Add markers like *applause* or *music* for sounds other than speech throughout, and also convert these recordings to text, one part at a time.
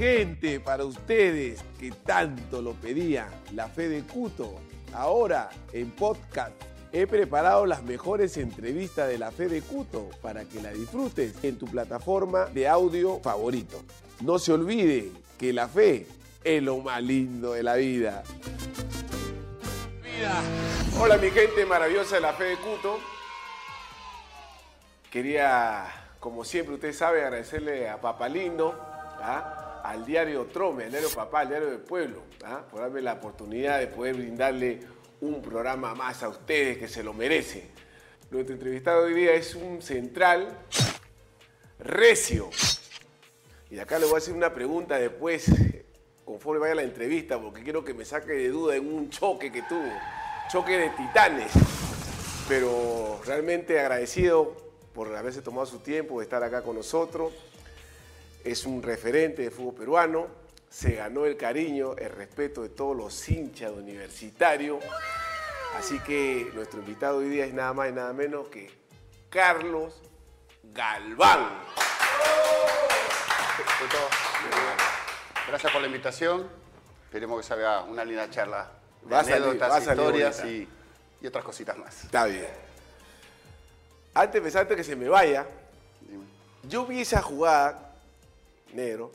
gente, para ustedes que tanto lo pedían, la fe de Cuto. Ahora en podcast he preparado las mejores entrevistas de la fe de Cuto para que la disfrutes en tu plataforma de audio favorito. No se olvide que la fe es lo más lindo de la vida. Hola mi gente maravillosa de la fe de Cuto. Quería, como siempre usted sabe, agradecerle a Papalindo, ¿ah? Al diario Trome, al diario Papá, al diario del Pueblo, ¿ah? por darme la oportunidad de poder brindarle un programa más a ustedes que se lo merecen. Nuestro entrevistado hoy día es un central recio. Y acá le voy a hacer una pregunta después, conforme vaya la entrevista, porque quiero que me saque de duda en un choque que tuvo, choque de titanes. Pero realmente agradecido por haberse tomado su tiempo de estar acá con nosotros. Es un referente de fútbol peruano, se ganó el cariño, el respeto de todos los hinchas universitarios. Así que nuestro invitado hoy día es nada más y nada menos que Carlos Galván. Gracias por la invitación. Esperemos que salga una linda charla de Va anécdotas, salir historias y, y otras cositas más. Está bien. Antes de empezar, antes que se me vaya, Dime. yo vi esa jugada, negro,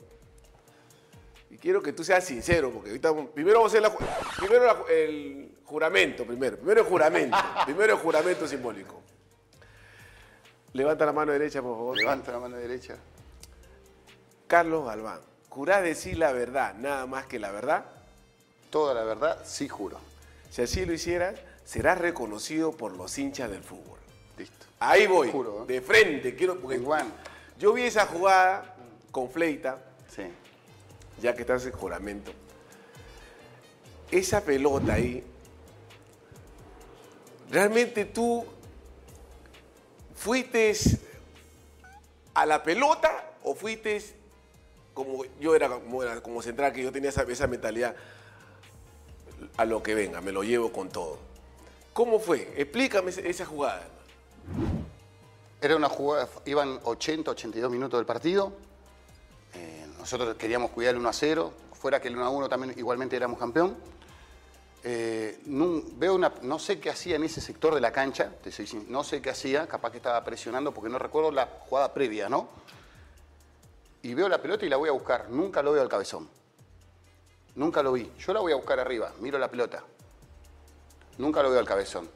y quiero que tú seas sincero, porque ahorita primero vamos a hacer la, primero la el juramento, primero, primero el juramento, *laughs* primero el juramento simbólico. Levanta la mano derecha, por favor. Levanta la mano derecha. Carlos Galván, ¿jurás decir la verdad, nada más que la verdad? Toda la verdad, sí juro. Si así lo hicieras, serás reconocido por los hinchas del fútbol. Listo. Ahí voy, Juro, ¿eh? de frente, quiero porque Igual. yo vi esa jugada con Fleita, Sí. ya que estás en juramento. Esa pelota ahí, realmente tú fuiste a la pelota o fuiste como yo era como, era, como central, que yo tenía esa, esa mentalidad a lo que venga, me lo llevo con todo. ¿Cómo fue? Explícame esa- esa jugada. Era una jugada, iban 80, 82 minutos del partido. Nosotros queríamos cuidar el 1 a 0. Fuera que el 1 a 1 también igualmente éramos campeón. Eh, nun- veo una, no sé qué hacía en ese sector de la cancha, no sé qué hacía, capaz que estaba presionando porque no recuerdo la jugada previa, ¿no? Y veo la pelota y la voy a buscar. Nunca lo veo al cabezón. Nunca lo vi. Yo la voy a buscar arriba, miro la pelota. Nunca lo veo al cabezón.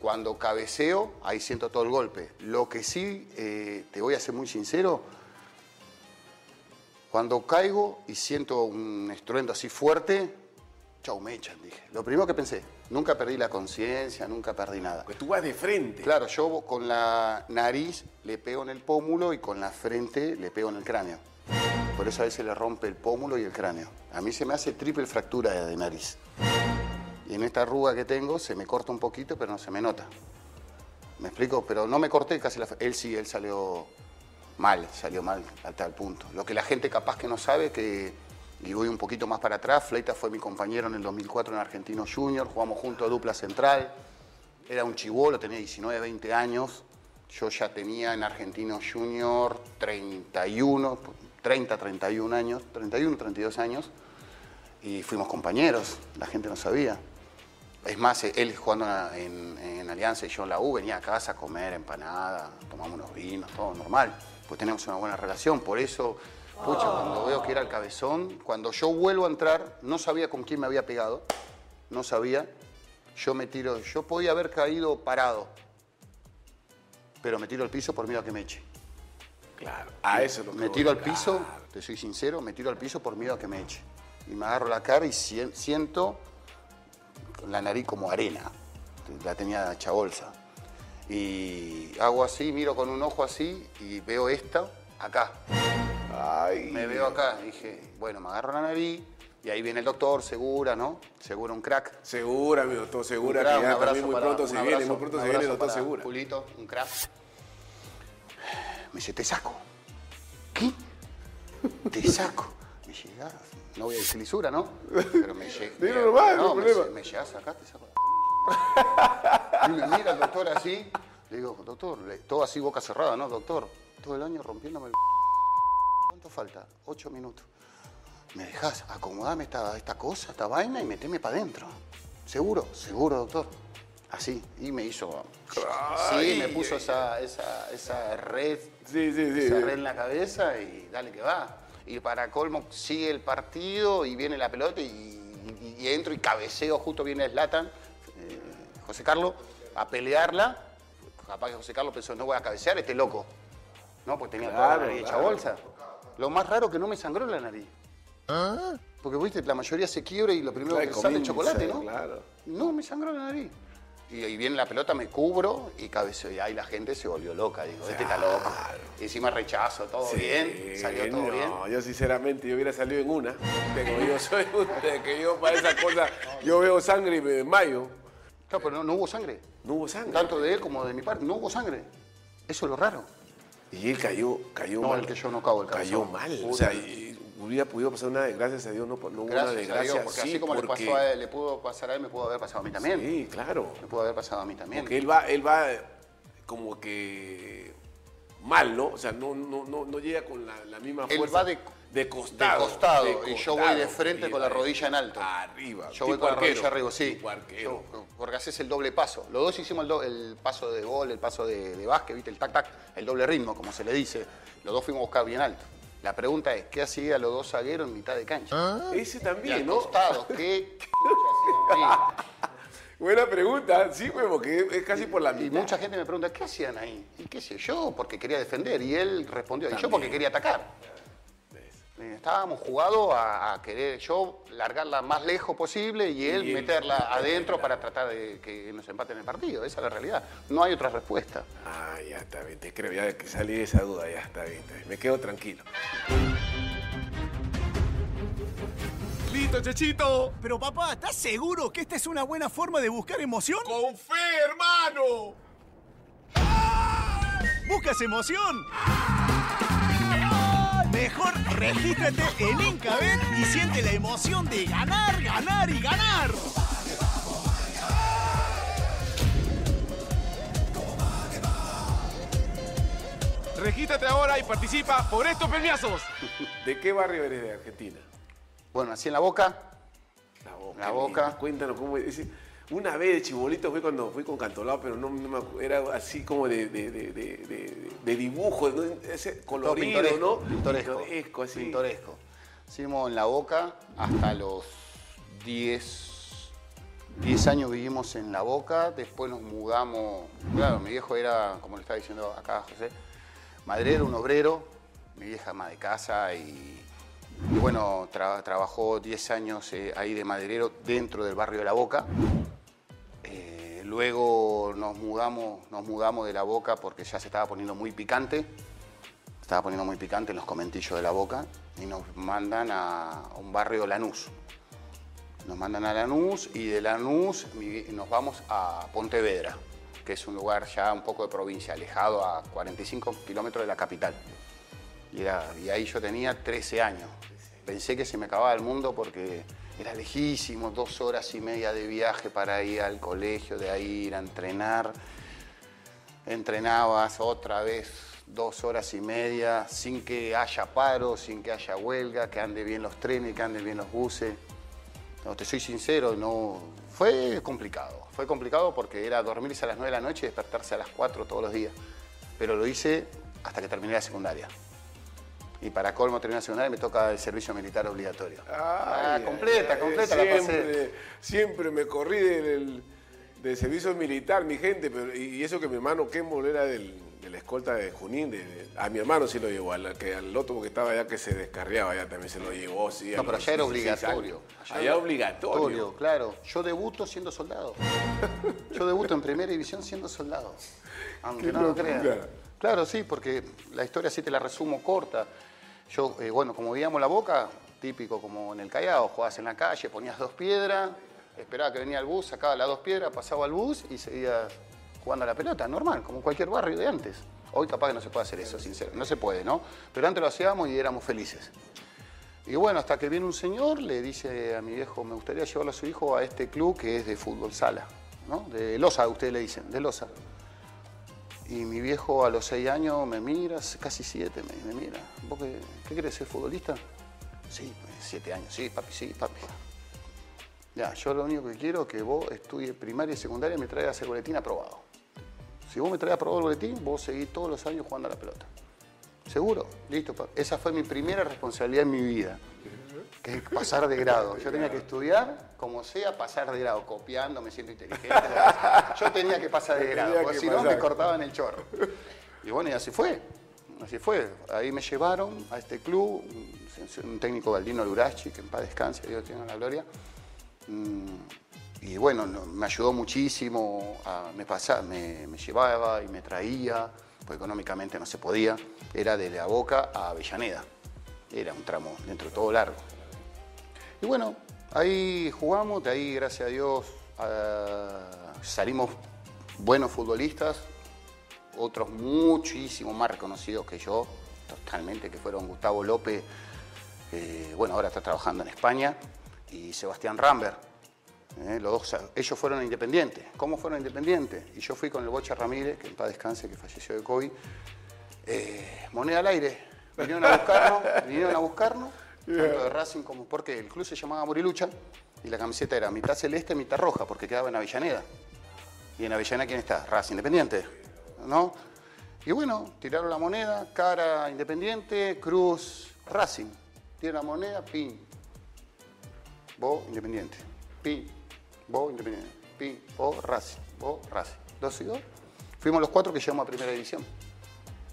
Cuando cabeceo, ahí siento todo el golpe. Lo que sí, eh, te voy a ser muy sincero, cuando caigo y siento un estruendo así fuerte, chau, me echan, dije. Lo primero que pensé, nunca perdí la conciencia, nunca perdí nada. Porque tú vas de frente. Claro, yo con la nariz le pego en el pómulo y con la frente le pego en el cráneo. Por eso a veces le rompe el pómulo y el cráneo. A mí se me hace triple fractura de, de nariz. Y en esta arruga que tengo se me corta un poquito, pero no se me nota. ¿Me explico? Pero no me corté casi la... Él sí, él salió mal, salió mal a tal punto. Lo que la gente capaz que no sabe, que, y voy un poquito más para atrás, Fleita fue mi compañero en el 2004 en Argentino Junior, jugamos juntos a dupla central, era un chivolo, tenía 19, 20 años, yo ya tenía en Argentino Junior 31, 30, 31 años, 31, 32 años, y fuimos compañeros, la gente no sabía. Es más, él jugando en, en Alianza y yo en la U, venía a casa a comer empanada, tomamos unos vinos, todo normal. Pues tenemos una buena relación. Por eso, pucha, cuando veo que era el cabezón, cuando yo vuelvo a entrar, no sabía con quién me había pegado, no sabía. Yo me tiro, yo podía haber caído parado, pero me tiro al piso por miedo a que me eche. Claro, a eso es lo que Me tiro al piso, te soy sincero, me tiro al piso por miedo a que me eche. Y me agarro la cara y sien- siento la nariz como arena. La tenía hecha bolsa. Y hago así, miro con un ojo así y veo esta acá. Ay, Me veo acá. Dije, bueno, me agarro la nariz y ahí viene el doctor, segura, ¿no? Segura un crack. Segura, mi doctor, segura Un crack, que ya también muy para- pronto se abrazo- viene, muy pronto se viene el doctor para Segura. Julito, un crack. Me dice, te saco. ¿Qué? Te saco. Me llegas, no voy a decir lisura, ¿no? Pero me llegas. *laughs* Nomás, no hay me, problema. me llegas acá, te saco. Y me mira el doctor así. Le digo, doctor, todo así boca cerrada, ¿no? Doctor, todo el año rompiéndome el. ¿Cuánto falta? Ocho minutos. me dejás, acomodame esta, esta cosa, esta vaina y meteme para adentro. ¿Seguro? Seguro, doctor. Así. Y me hizo. Sí, me puso esa, esa, esa red. Sí, sí, sí. Esa red en la cabeza y dale que va. Y para colmo sigue el partido y viene la pelota y, y- y entro y cabeceo, justo viene Slatan, José Carlos, a pelearla. Capaz que José Carlos pensó, no voy a cabecear, este loco. No, pues tenía toda la nariz hecha bolsa. Lo más raro que no me sangró la nariz. Porque, viste, la mayoría se quiebra y lo primero Claro, que sale es chocolate, ¿no? claro. No, me sangró la nariz. Y ahí viene la pelota, me cubro y cabeceo. Y ahí la gente se volvió loca. Digo, este está loco. Y encima rechazo, todo Sí, bien, salió todo no, bien. yo sinceramente yo hubiera salido en una. Pero yo soy *laughs* un- que yo para esa cosa, yo veo sangre y me desmayo. Claro, pero no, no hubo sangre. No hubo sangre. Tanto de él como de mi parte, no hubo sangre. Eso es lo raro. Y él cayó, cayó No, mal. el que yo no cago, el Cayó cabezón. mal. O sea, y hubiera podido pasar una desgracia, gracias a Dios, no, no hubo una Gracias a desgracia. Dios, porque sí, así como le pasó a él, le pudo pasar a él, me pudo haber pasado a mí también. Sí, claro. Me pudo haber pasado a mí también. Porque él va, él va como que mal, ¿no? O sea, no, no, no, no llega con la, la misma Él fuerza. va de- de costado. de costado, de y yo voy de frente Y con la rodilla en alto. Arriba. Yo voy con la rodilla arriba, sí. Yo- porque haces el doble paso. Los dos hicimos el, do- el paso de gol, el paso de, de básquet, ¿viste? El tac-tac, el doble ritmo, como se le dice. Los dos fuimos a buscar bien alto. La pregunta es, ¿qué hacía los dos zagueros en mitad de cancha? Ese Y al también, ¿no? costado, ¿qué? *laughs* Buena pregunta, sí, pues, porque es- casi por la Y mitad. mucha gente me pregunta, ¿qué hacían ahí? Y qué sé yo, porque quería defender. Y él respondió, y yo porque quería atacar. Eh, Estábamos jugados a, a querer yo largarla más lejos posible y él Y meterla adentro para tratar de que nos empaten el partido. Esa es la realidad. No hay otra respuesta. Ah, ya está bien, te creo, ya que salí de esa duda, ya está bien, está bien. Me quedo tranquilo. ¡Listo, Chechito! Pero papá, ¿estás seguro que esta es una buena forma de buscar emoción? ¡Con fe, hermano! ¿Buscas emoción? Mejor regístrate en Incabet y siente la emoción de ganar, ganar y ganar. Regístrate ahora y participa por estos premiazos. *laughs* ¿De qué barrio eres de Argentina? Bueno, así en la boca. La Boca. La Boca. Cuéntanos cómo es. Una vez de chibolito fue cuando fui con Cantolao, pero no, no me acu- era así como de, de, de, de- de- de dibujo, ¿no? ese colorido, ¿no? Pintoresco. Pintoresco, así. Pintoresco. Hicimos en la boca hasta los 10, 10 años vivimos en la boca, después nos mudamos. Claro, mi viejo era, como le estaba diciendo acá José, maderero, un obrero, mi vieja ama de casa y, y bueno, tra- trabajó 10 años eh, ahí de maderero dentro del barrio de la boca. Eh, luego nos mudamos, nos mudamos de la boca porque ya se estaba poniendo muy picante. Estaba poniendo muy picante los comentillos de la boca y nos mandan a un barrio Lanús. Nos mandan a Lanús y de Lanús nos vamos a Pontevedra, que es un lugar ya un poco de provincia, alejado a 45 kilómetros de la capital. Y, era- y ahí yo tenía 13 años. Pensé que se me acababa el mundo porque era lejísimo, dos horas y media de viaje para ir al colegio, de ahí ir a entrenar. Entrenabas otra vez dos horas y media sin que haya paro, sin que haya huelga, que ande bien los trenes, que anden bien los buses. Te soy sincero, no, fue complicado. Fue complicado porque era dormirse a las 9 de la noche y despertarse a las 4 todos los días. Pero lo hice hasta que terminé la secundaria. Y para colmo y me toca el servicio militar obligatorio. ah, Ay, completa, ay, completa la pasé. siempre, Siempre me corrí del, del servicio militar, mi gente, pero, y eso que mi hermano Kembol era del, de la escolta de Junín, de- de- a mi hermano sí lo llevó, al, que, al otro porque estaba allá que se descarriaba, allá también se lo llevó. Sí, No, pero allá era 16 obligatorio. años. Allá, obligatorio. Obligatorio, claro. Yo debuto siendo soldado. *laughs* Yo debuto en primera división siendo soldado. Aunque Qué no lo crean. Claro, sí, porque la historia sí te la resumo corta. Yo, eh, bueno, como vivíamos la boca, típico como en el Callao, jugabas en la calle, ponías dos piedras, esperaba que venía el bus, sacaba las dos piedras, pasaba al bus y seguías jugando a la pelota, normal, como cualquier barrio de antes. Hoy capaz que no se puede hacer eso, sincero. No se puede, ¿no? Pero antes lo hacíamos y éramos felices. Y bueno, hasta que viene un señor, le dice a mi viejo, me gustaría llevarlo a su hijo a este club que es de fútbol sala, ¿no? De Loza, ustedes le dicen, de Loza. Y mi viejo a los seis años me mira, casi siete, me, me mira. ¿Vos qué, qué querés ser futbolista? Sí, pues, siete años, sí, papi, sí, papi. Ya, yo lo único que quiero es que vos estudies primaria y secundaria y me traigas el boletín aprobado. Si vos me traes aprobado el boletín, vos seguís todos los años jugando a la pelota. ¿Seguro? Listo. Esa fue mi primera responsabilidad en mi vida, que es pasar de grado. Yo tenía que estudiar, como sea, pasar de grado, copiando, me siento inteligente. Yo tenía que pasar de grado, porque que si no me cortaban el chorro. Y bueno, y así fue. Así fue. Ahí me llevaron a este club, un, técnico Baldino Lurachi, que en paz descanse, Dios tenga la gloria. Mm, Y bueno, no- me ayudó muchísimo, a- me, pasaba, me, me llevaba y me traía, porque económicamente no se podía. Era de La Boca a Avellaneda. Era un tramo dentro de todo largo. Y bueno, ahí jugamos, de ahí, gracias a Dios, ah, salimos buenos futbolistas, otros muchísimo más reconocidos que yo, totalmente, que fueron Gustavo López, eh, bueno, ahora está trabajando en España, y Sebastián Rambert. Eh, los dos, ellos fueron independientes. ¿Cómo fueron independientes? Y yo fui con el Bocha Ramírez, que en paz descanse, que falleció de COVID, eh, moneda al aire. Vinieron a buscarnos, *laughs* vinieron a buscarnos, tanto de Racing como porque el club se llamaba Morilucha y la camiseta era mitad celeste, mitad roja, porque quedaba en Avellaneda. ¿Y en Avellaneda quién está? Racing Independiente, ¿no? Y bueno, tiraron la moneda, cara Independiente, cruz Racing. Tiraron la moneda, pin. Vos Independiente. Pin. Vos Independiente. Pin. Vos Racing. Vos Racing. Dos y dos. Fuimos los cuatro que llegamos a primera división.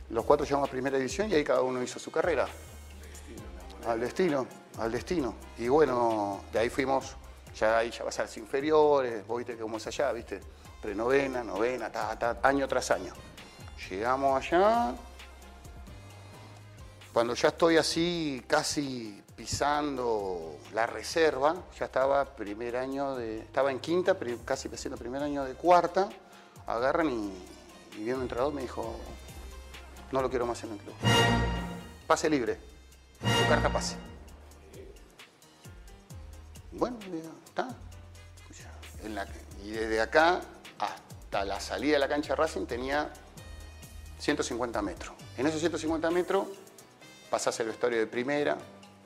Los cuatro llegamos a primera división y ahí cada uno hizo su carrera. Al destino, al destino. Y bueno, de ahí fuimos, ya ahí ya vas a las inferiores, vos viste cómo es allá, viste, prenovena, novena, ta, ta, año tras año. Llegamos allá, cuando ya estoy así casi pisando la reserva, ya estaba primer año de, estaba en quinta, casi haciendo primer año de cuarta, agarran y, y viene un entrenador me dijo, no lo quiero más en el club. Pase libre, tu carta pase. Bueno, está. Y desde acá hasta la salida de la cancha Racing tenía 150 metros. En esos 150 metros pasás el vestuario de primera,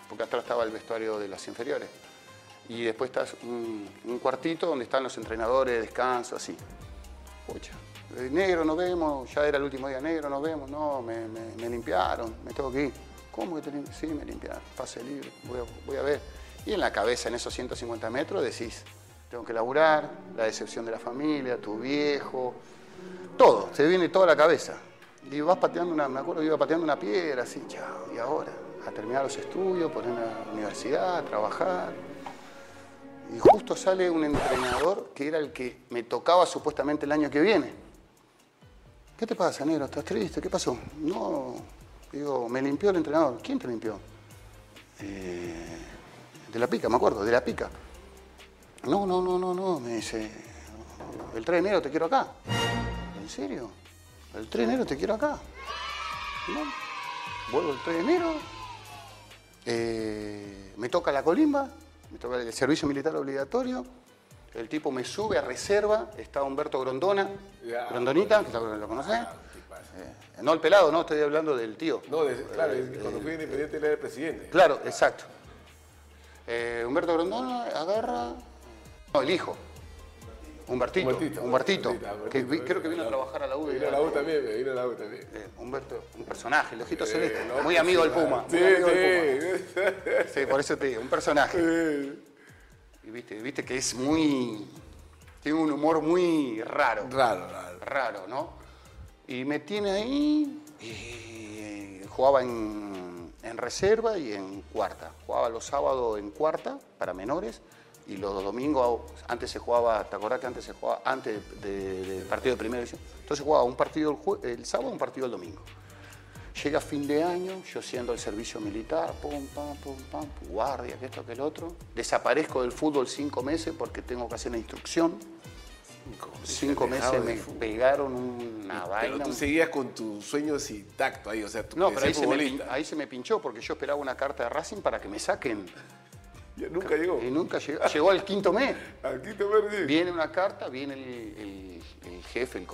porque atrás estaba el vestuario de las inferiores. Y después estás un, un cuartito donde están los entrenadores, descanso, así. Pucha, eh, negro nos vemos, ya era el último día negro, nos vemos, no, me, me- me limpiaron, me tengo que ir. ¿Cómo que te limpiaron? Sí, me limpiaron, pase libre, voy a, voy a ver. Y en la cabeza, en esos 150 metros, decís, tengo que laburar, la decepción de la familia, tu viejo, todo, se viene toda la cabeza. Y vas pateando una, me acuerdo que iba pateando una piedra, así, chao, y ahora, a terminar los estudios, poner una universidad, a trabajar. Y justo sale un entrenador que era el que me tocaba supuestamente el año que viene. ¿Qué te pasa, negro? ¿Estás triste? ¿Qué pasó? No, digo, me limpió el entrenador. ¿Quién te limpió? "Eh, de la pica, me acuerdo, de la pica. No, no, no, no, no, me dice, el 3 de enero te quiero acá. ¿En serio? El 3 de enero te quiero acá. No, vuelvo el 3 de enero, eh, me toca la colimba, me toca el servicio militar obligatorio, el tipo me sube a reserva, está Humberto Grondona, Ya. Grondonita, que lo, conoces. Eh, no el pelado, no, estoy hablando del tío. No, de- claro, que cuando fui independiente él era el presidente. Claro, exacto. Eh, Humberto Grondona agarra. No, el hijo. Humbertito. Humbertito, Humbertito. Humbertito, que vi- creo que vino a trabajar a la U. Vino a la U también, vino a la U también. Eh, Humberto, un personaje, el ojito Eh, celeste. no, muy amigo del Puma. Sí, muy amigo del. Puma. Sí, por eso te digo, un personaje. Sí. Y viste, viste que es muy. Tiene un humor muy raro. Raro, raro. Raro, ¿no? Y me tiene ahí. Y jugaba en, en reserva y en cuarta. Jugaba los sábados en cuarta para menores. Y los domingos, antes se jugaba, ¿te acordás que antes se jugaba antes de- del partido de primera división? Entonces jugaba un partido el, el sábado, un partido el domingo. Llega fin de año, yo siendo el servicio militar, pum, pam, pum, pam, guardia, que esto, que el otro. Desaparezco del fútbol cinco meses porque tengo que hacer una instrucción. Cinco meses me fútbol. pegaron una Pero vaina. tú seguías con tus sueños intactos ahí, o sea, tú No, pero ahí se, me, ahí se me pinchó porque yo esperaba una carta de Racing para que me saquen. Nunca llegó. Y nunca llegó. Llegó al quinto mes. Al quinto verde. Viene una carta, viene el, el- el jefe, el,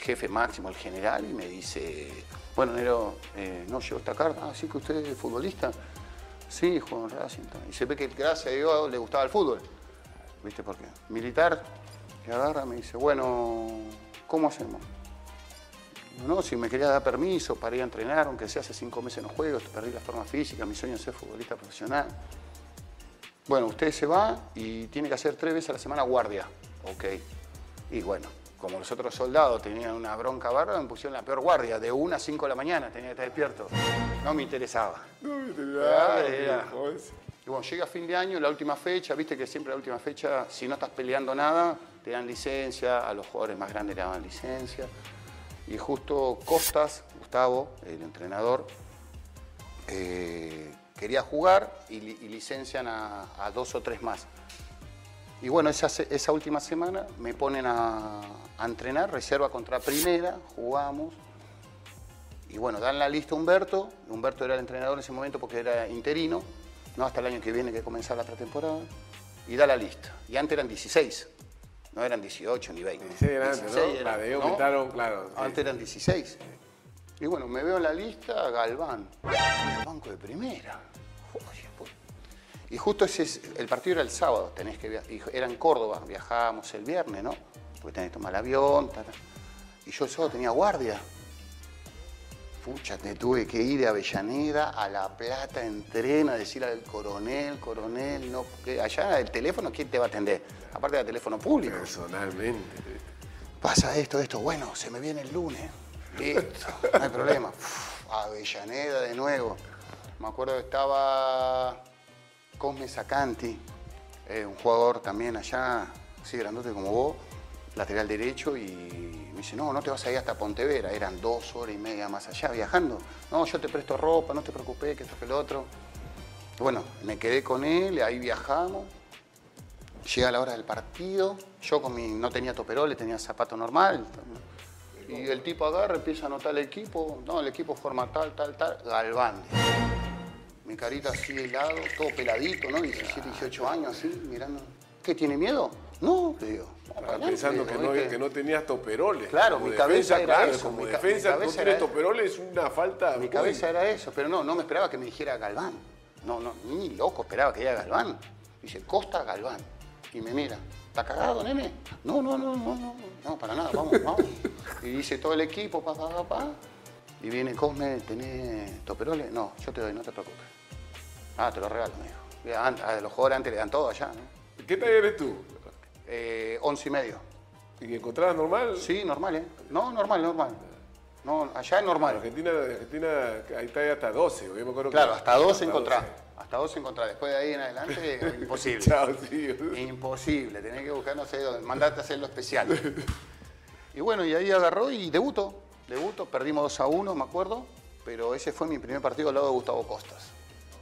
jefe máximo, el general, y me dice, bueno, Nero, eh, no llegó esta carta, así que usted es futbolista. Sí, jugó en Racing. Y se ve que gracias a Dios le gustaba el fútbol. ¿Viste por qué? Militar, que agarra, me dice, bueno, ¿cómo hacemos? No, si me quería dar permiso para ir a entrenar, aunque sea hace cinco meses no juego, perdí la forma física, mi sueño es ser futbolista profesional. Bueno, usted se va y tiene que hacer tres veces a la semana guardia. Ok. Y bueno, como los otros soldados tenían una bronca barra, me pusieron la peor guardia, de 1 a 5 de la mañana, tenía que estar despierto. No me interesaba. Ah, era. joder. Y bueno, llega fin de año, la última fecha, viste que siempre la última fecha, si no estás peleando nada, te dan licencia, a los jugadores más grandes le daban licencia. Y justo Costas, Gustavo, el entrenador, eh, quería jugar y, li- y licencian a, a dos o tres más. Y bueno, esa, esa última semana me ponen a, a entrenar, reserva contra primera, jugamos. Y bueno, dan la lista a Humberto. Humberto era el entrenador en ese momento porque era interino, no hasta el año que viene que comenzaba la pretemporada. Y da la lista. Y antes eran 16, no eran 18 ni 20. 16 era antes, 16 ¿no? era, La de ¿no? aumentaron, claro. sí. Antes eran 16. Y bueno, me veo en la lista, Galván. El banco de primera. Pues. Y justo ese es- el partido era el sábado, tenés que via- y era en Córdoba, viajábamos el viernes, ¿no? Porque tenés que tomar el avión, ta, ta. y yo el sábado tenía guardia. Pucha, te tuve que ir de Avellaneda a La Plata en tren a decir al coronel, coronel, no, allá el teléfono, ¿quién te va a atender? Aparte del teléfono público. Personalmente. Pasa esto, esto, bueno, se me viene el lunes. Listo, no hay problema. Uf, Avellaneda de nuevo. Me acuerdo que estaba Cosme Sacanti, eh, un jugador también allá, así grandote como vos, lateral derecho, y me dice, no, no te vas a ir hasta Pontevera, eran dos horas y media más allá viajando. No, yo te presto ropa, no te preocupes, que esto que lo otro. Bueno, me quedé con él, ahí viajamos. Llega la hora del partido, yo con mi, no tenía toperoles, tenía zapato normal. Y el tipo agarra, empieza a anotar el equipo, no, el equipo forma tal, tal, tal, Galván. Mi carita así de lado, todo peladito, ¿no? 17, 18 años así, mirando. ¿Qué, tiene miedo? No, le digo. Pensando que no, que no tenías toperoles. Claro, Como mi cabeza era claro, eso, Como mi defensa, mi no era- toperoles es una falta. Mi cabeza era eso, pero no, no me esperaba que me dijera Galván. No, no, ni loco esperaba que diga Galván. Dice, Costa Galván. Y me mira, ¿está cagado, nene? No, no, no, no, no, no, para nada, vamos, vamos. Y dice todo el equipo, pa, pa, pa, pa. Y viene Cosme, ¿tenés toperoles? No, yo te doy, no te preocupes. Ah, te lo regalo, me dijo. A los jugadores antes le dan todo allá, ¿no? ¿Qué talla eres tú? Eh, once y medio. ¿Y encontrabas normal? Sí, normal, ¿eh? No, normal, normal. No, allá es normal. Argentina, en Argentina hay talla hasta 12. Yo me acuerdo que- Claro, hasta 12 hasta encontrás. Hasta 12 encontrás. Después de ahí en adelante, *laughs* imposible. Chao, sí. Imposible. Tenés que buscar, no sé dónde, mandarte a hacer lo especial. Y bueno, y ahí agarró y debutó. Debuto, perdimos 2 a 1, me acuerdo. Pero ese fue mi primer partido al lado de Gustavo Costas.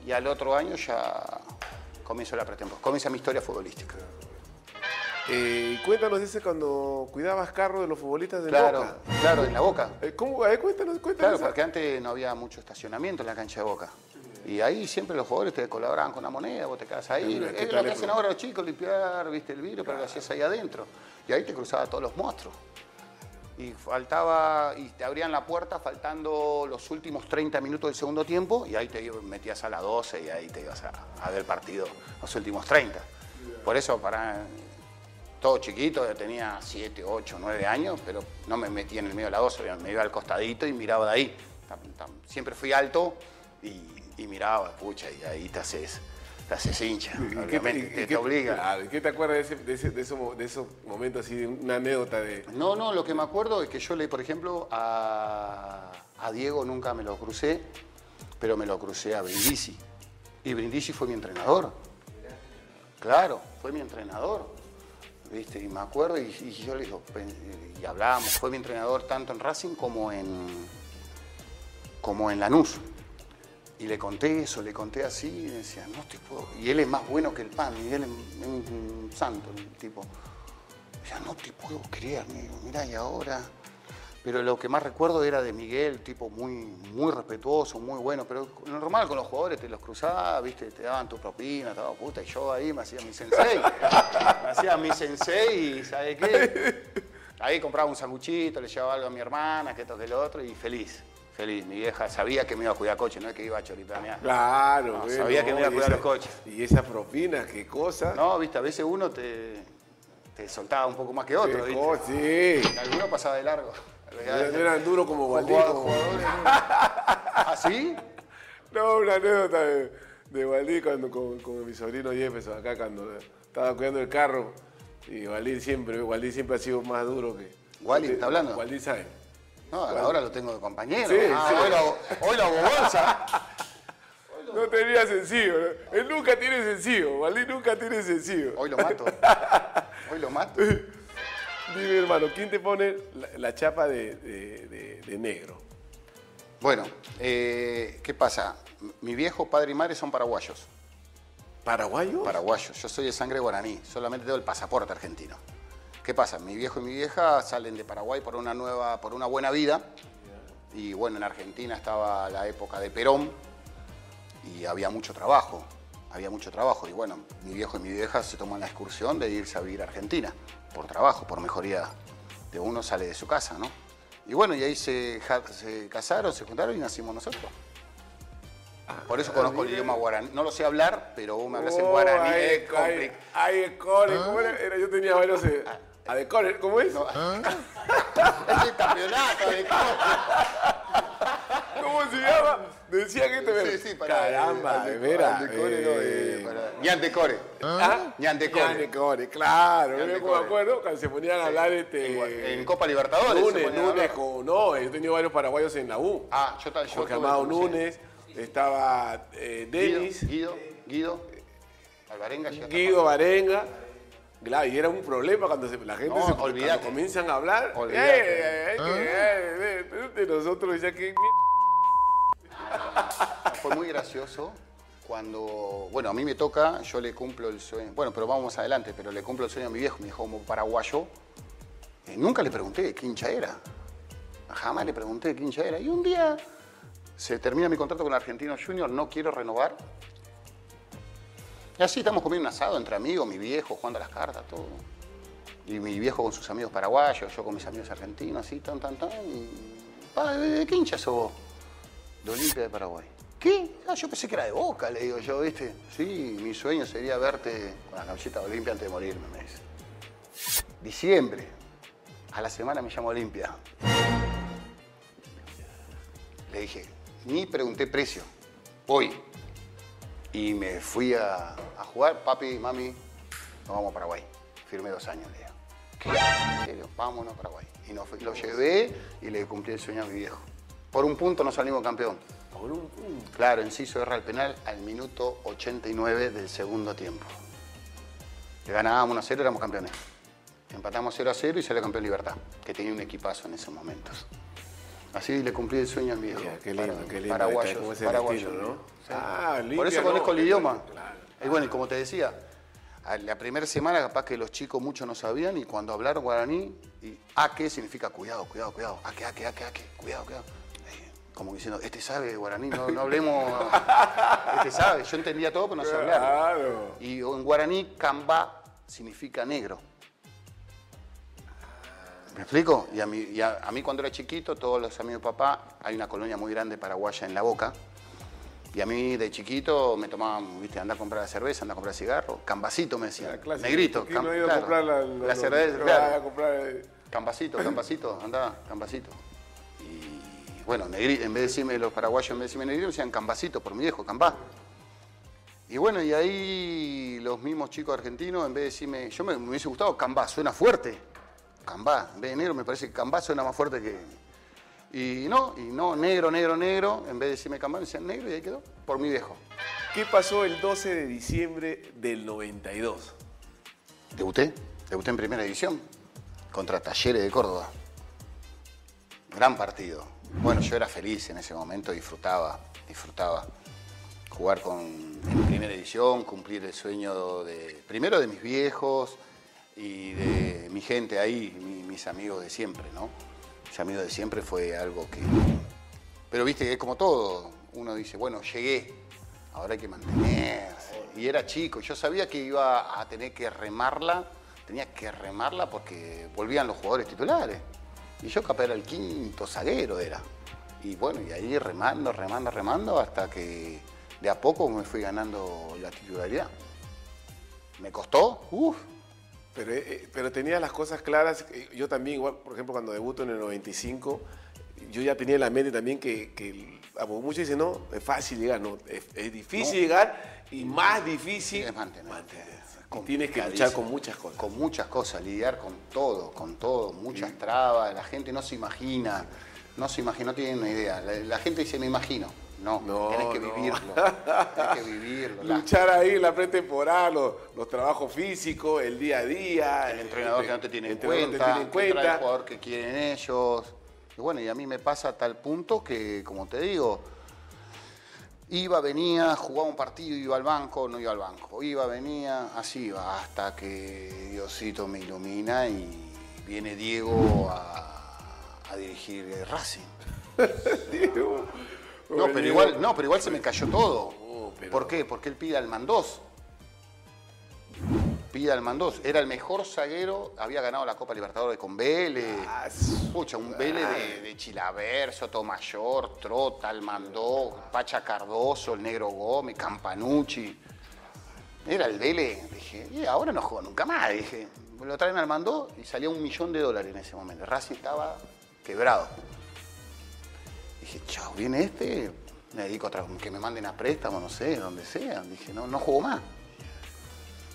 Y al otro año ya comienzo la pretemporada. Comienza mi historia futbolística. Eh, cuéntanos ese cuando cuidabas carro de los futbolistas de Claro, Boca. claro, en la boca. Eh, ¿Cómo? Ver, cuéntanos, cuéntanos. Claro, porque antes no había mucho estacionamiento en la cancha de Boca. Y ahí siempre los jugadores te colaboraban con la moneda, vos te quedás ahí. Mira, ¿qué Es lo que hacen ahora los chicos, limpiar, viste, el vidrio, pero lo hacías ahí adentro. Y ahí te cruzaba todos los monstruos. Y faltaba, y te abrían la puerta faltando los últimos 30 minutos del segundo tiempo, y ahí te metías a las 12 y ahí te ibas a, a ver el partido, los últimos 30. Por eso, para todo chiquito, yo tenía 7, 8, 9 años, pero no me metí en el medio de la 12, me iba al costadito y miraba de ahí. Siempre fui alto y, y miraba, pucha, y ahí te haces, te haces hincha, ¿Y qué obviamente, y- y te, obliga. Claro, ¿y ¿Qué te acuerdas de, ese- de, ese- de esos, mo- de esos momentos así, de una anécdota de... No, no, lo que me acuerdo es que yo leí, por ejemplo, a, a Diego nunca me lo crucé, pero me lo crucé a Brindisi. Y Brindisi fue mi entrenador. Claro, fue mi entrenador. ¿Viste? Y me acuerdo, y, y yo le digo, y hablábamos, fue mi entrenador tanto en Racing como en, como en Lanús. Y le conté eso, le conté así, y decía, no te puedo. Y él es más bueno que el pan, y él es un, santo, el tipo. Ya no te puedo creer, me digo, mirá, y ahora. Pero lo que más recuerdo era de Miguel, tipo muy, muy respetuoso, muy bueno. Pero normal con los jugadores te los cruzabas, viste, te daban tu propina, daban puta, y yo ahí me hacía mi sensei. me hacía mi sensei y ¿sabes qué? Ahí compraba un sanguchito, le llevaba algo a mi hermana, que esto, que lo otro, y feliz, Feliz. Mi vieja sabía que me iba a cuidar coche, no es que iba a choripanear. Claro, No, bueno, sabía que me iba a cuidar esa- los coches. Y esa propina, qué cosa. No, viste, a veces uno te, te soltaba un poco más que otro, ¿viste? cosa, sí. Alguno pasaba de largo. *laughs* No eran duros como jugadores, ¿no? *laughs* ¿Ah? No, una anécdota de, de Valdí cuando con, con mi sobrino Jefferson acá cuando estaba cuidando el carro. Y Valdí siempre, Valdí siempre ha sido más duro que. Wally, ¿está hablando? Valdí sabe. No, ahora lo tengo de compañero. Sí, ah, sí. Hoy, lo, hoy lo hago bolsa. No tenía sencillo. ¿no? Él nunca tiene sencillo. Valdí nunca tiene sencillo. Hoy lo mato. *laughs* Hoy lo mato. Dime, hermano, ¿quién te pone la, la chapa de, de- de- de negro? Bueno, eh, ¿qué pasa? Mi viejo padre y madre son paraguayos. ¿Paraguayo? Paraguayos. Yo soy de sangre guaraní. Solamente tengo el pasaporte argentino. ¿Qué pasa? Mi viejo y mi vieja salen de Paraguay por una nueva, por una buena vida. Y bueno, en Argentina estaba la época de Perón y había mucho trabajo. Había mucho trabajo. Y bueno, mi viejo y mi vieja se toman la excursión de irse a vivir a Argentina por trabajo, por mejoría de uno sale de su casa, ¿no? Y bueno, y ahí se, casaron, se juntaron y nacimos nosotros. Por eso conozco el idioma guaraní. No lo sé hablar, pero vos me hablas en Oh, guaraní. ay, es ay. Era- Yo tenía varios. A Decore, ¿cómo es? *laughs* Es el campeonato de ¿Cómo se llama? Decía que te Sí, sí, para. Caramba, de veras. Eh, eh, Ñandecore. ¿Ah? Ñandecore. Ñandecore, claro. Yo me acuerdo cuando se ponían a hablar este. En Copa Libertadores. Núñez, hablar. con- no, he tenido varios paraguayos en la U. Ah, yo yo Jorge Amado. Núñez, estaba eh, Denis, Guido, Guido, Alvarenga. Guido Varenga. Claro, y era un problema cuando se- la gente No, se cuando comienzan a hablar. Olvídate. "Eh, eh, eh, eh, eh", de nosotros decía que Fue muy gracioso cuando, bueno, a mí me toca, yo le cumplo el sueño, bueno, pero vamos adelante, pero le cumplo el sueño a mi viejo, mi viejo como paraguayo, eh, nunca le pregunté qué hincha era, jamás le pregunté qué hincha era, y un día se termina mi contrato con Argentino Junior, no quiero renovar, y así estamos comiendo un asado entre amigos, mi viejo jugando a las cartas, todo. Y mi viejo con sus amigos paraguayos, yo con mis amigos argentinos, así, tan, tan, tan. Y, "Pa, ¿De qué hincha sos vos? De Olimpia de Paraguay. ¿Qué? Ah, yo pensé que era de Boca, le digo yo, ¿viste? Sí, mi sueño sería verte con la camiseta de Olimpia antes de morirme, me dice. Diciembre. A la semana me llamo Olimpia. Le dije, ni pregunté precio. Hoy. Y me fui a, a jugar, papi, mami, nos vamos a Paraguay. Firmé dos años, le digo. ¿Qué? ¿En serio? Vámonos a Paraguay. Y nos lo llevé y le cumplí el sueño a mi viejo. Por un punto no salimos campeón. por un punto. Claro, Enciso erra el penal al minuto 89 del segundo tiempo. Le ganábamos 1 a 0, éramos campeones. Empatamos 0 a 0 y salió campeón Libertad, que tenía un equipazo en esos momentos. Así le cumplí el sueño a mi. Mira, qué lindo, Para- qué lindo. Paraguayos. Ah, Por Olimpia, eso conozco no, el idioma. claro. Y bueno, y como te decía, la primera semana capaz que los chicos muchos no sabían y cuando hablaron guaraní, y aque significa cuidado, cuidado, cuidado, aque, aque, aque, aque, cuidado, cuidado. Eh, Como diciendo, este sabe guaraní, no, no hablemos, *laughs* este sabe. Yo entendía todo, pero no sé hablar. Claro. Y en guaraní, cambá significa negro. ¿Me explico? Y, a mí, y a, a mí cuando era chiquito, todos los amigos de papá, hay una colonia muy grande paraguaya en La Boca. Y a mí de chiquito me tomaban, viste, anda a comprar cerveza, anda a comprar cigarro. Cambacito me decían. La clase, Negrito. ¿quién cam- no ha ido a claro. comprar la, La cerveza, claro. a comprar, eh, Cambacito, cambacito, anda, cambacito. Y bueno, negri- en vez de decirme los paraguayos, en vez de decirme negrito, decían cambacito por mi viejo, cambá. Y bueno, y ahí los mismos chicos argentinos, en vez de decirme, yo me, me hubiese gustado cambá, suena fuerte. Cambá, en vez de negro me parece que cambá suena más fuerte que. Y no, y no, negro, negro, negro, en vez de decirme cambá, me decían negro y ahí quedó, por mi viejo. ¿Qué pasó el 12 de diciembre del 92? Debuté, debuté en primera división contra Talleres de Córdoba. Gran partido. Bueno, yo era feliz en ese momento, disfrutaba, disfrutaba. Jugar con, en primera división, cumplir el sueño de, primero de mis viejos y de mi gente ahí, mi- mis amigos de siempre, ¿no? Mis amigos de siempre fue algo que... Pero viste que es como todo, uno dice, bueno, llegué, ahora hay que mantenerse. Y era chico, yo sabía que iba a tener que remarla, tenía que remarla porque volvían los jugadores titulares. Y yo capaz era el quinto zaguero, era. Y bueno, y ahí remando, remando, remando, hasta que de a poco me fui ganando la titularidad. ¿Me costó? Uf. Pero, eh, pero tenía las cosas claras. eh, Yo también, igual, por ejemplo, cuando debuto en el 95, yo ya tenía en la mente también que, que muchos dicen, no, es fácil llegar, no, es, es difícil No. llegar y más difícil Es mantener. Y tienes que luchar con muchas cosas. Con muchas cosas, lidiar con todo, con todo, muchas trabas, la gente no se imagina, no se imagina, no tiene una idea. La, la gente dice, me imagino. No, No, tenés que no. vivirlo, tenés que vivirlo. *laughs* La- Luchar ahí en la pretemporada, los, los trabajos físicos, el día a día. el entrenador que no te tiene en cuenta, no te tiene en que trae el cuenta. jugador que quieren ellos. Y bueno, y a mí me pasa a tal punto que, como te digo, iba, venía, jugaba un partido, iba al banco, no iba al banco. Iba, venía, así iba, hasta que Diosito me ilumina y viene Diego a, a dirigir eh, Racing. *laughs* No, pero igual, no, pero igual se me cayó todo. Pero- ¿Por qué? Porque él pide al Mandós. Pide al Mandós. Era el mejor zaguero, había ganado la Copa Libertadores con Vélez. Ah, Pucha, un Vélez de, de Chilaver, Sotomayor, Trota, Almandó, Pacha Cardoso, el Negro Gómez, Campanucci. Era el Vélez. Dije, y ahora no juego nunca más. Dije, lo traen al Mandó y salía un millón de dólares en ese momento. Racing estaba quebrado. Dije, chao, viene este, me dedico a que me manden a préstamo, no sé, donde sea. Dije, no, no juego más.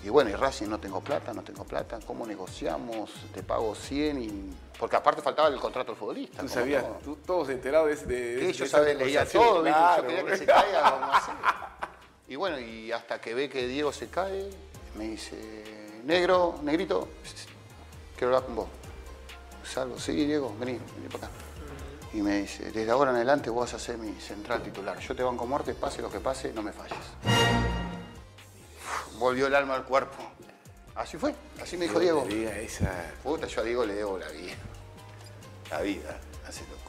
Y bueno, y Racing no tengo plata, no tengo plata, ¿cómo negociamos? Te pago 100 y... Porque aparte faltaba el contrato del futbolista. Tú sabías, tú, todos enterados de, de, Que yo sabía, leía todo, yo quería que se caiga, *laughs* hacer. Y bueno, y hasta que ve que Diego se cae, me dice, negro, negrito, quiero hablar con vos. Salgo, sí, Diego, vení, vení para acá. Y me dice, desde ahora en adelante vos vas a ser mi central titular. Yo te banco muerte, pase lo que pase, no me falles. Uf, Volvió el alma al cuerpo. Así fue, así me dijo Diego. esa- Puta, yo a Diego le debo la vida. La vida, hace loco.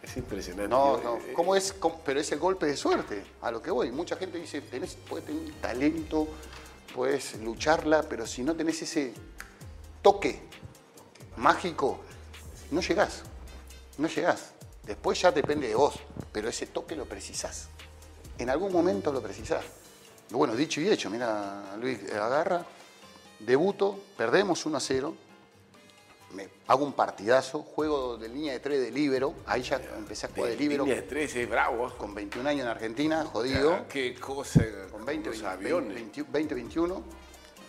es impresionante. No, no, eh, ¿cómo es? ¿Cómo? Pero es el golpe de suerte, a lo que voy. Mucha gente dice, tenés, puedes tener un talento, puedes lucharla, pero si no tenés ese toque mágico, no llegás. No llegás. Después ya depende de vos, pero ese toque lo precisás. En algún momento lo precisás. Bueno, dicho y hecho, mira, Luis eh, agarra, debuto, perdemos 1 a 0, me hago un partidazo, juego de línea de 3 de libero, ahí ya empecé a jugar de, libero Línea de tres, es bravo. con 21 años en Argentina, jodido, Ah, Qué cosa. con 20, los 20, aviones. 20, 20, 21,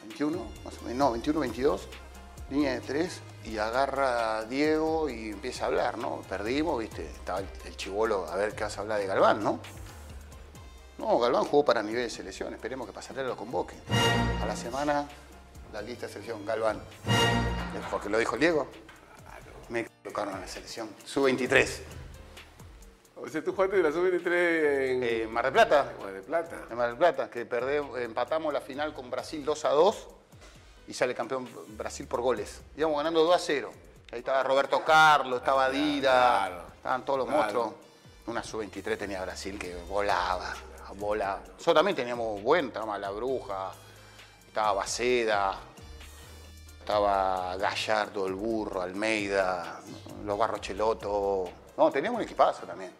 21, más o menos, no, 21, 22, línea de 3, y agarra a Diego y empieza a hablar, ¿no? Perdimos, viste, estaba el, chivolo, a ver qué vas a hablar de Galván, ¿no? No, Galván jugó para nivel de selección, esperemos que Pasarela lo convoque. A la semana, la lista de selección, Galván. Porque lo dijo el Diego. Me colocaron en la selección. Sub-23. O sea, tú jugaste de la sub-23 en Eh, Mar del Plata. Mar del Plata. En Mar del Plata, que perdemos, empatamos la final con Brasil 2 a 2 y sale campeón Brasil por goles. Íbamos ganando 2 a 0. Ahí estaba Roberto Carlos, estaba Dida, claro, estaban todos los claro. monstruos. Una sub-23 tenía Brasil que volaba, volaba. Nosotros también teníamos buen, estaba La Bruja, estaba Baceda, estaba Gallardo, el Burro, Almeida, los Barrocheloto. No, teníamos un equipazo también.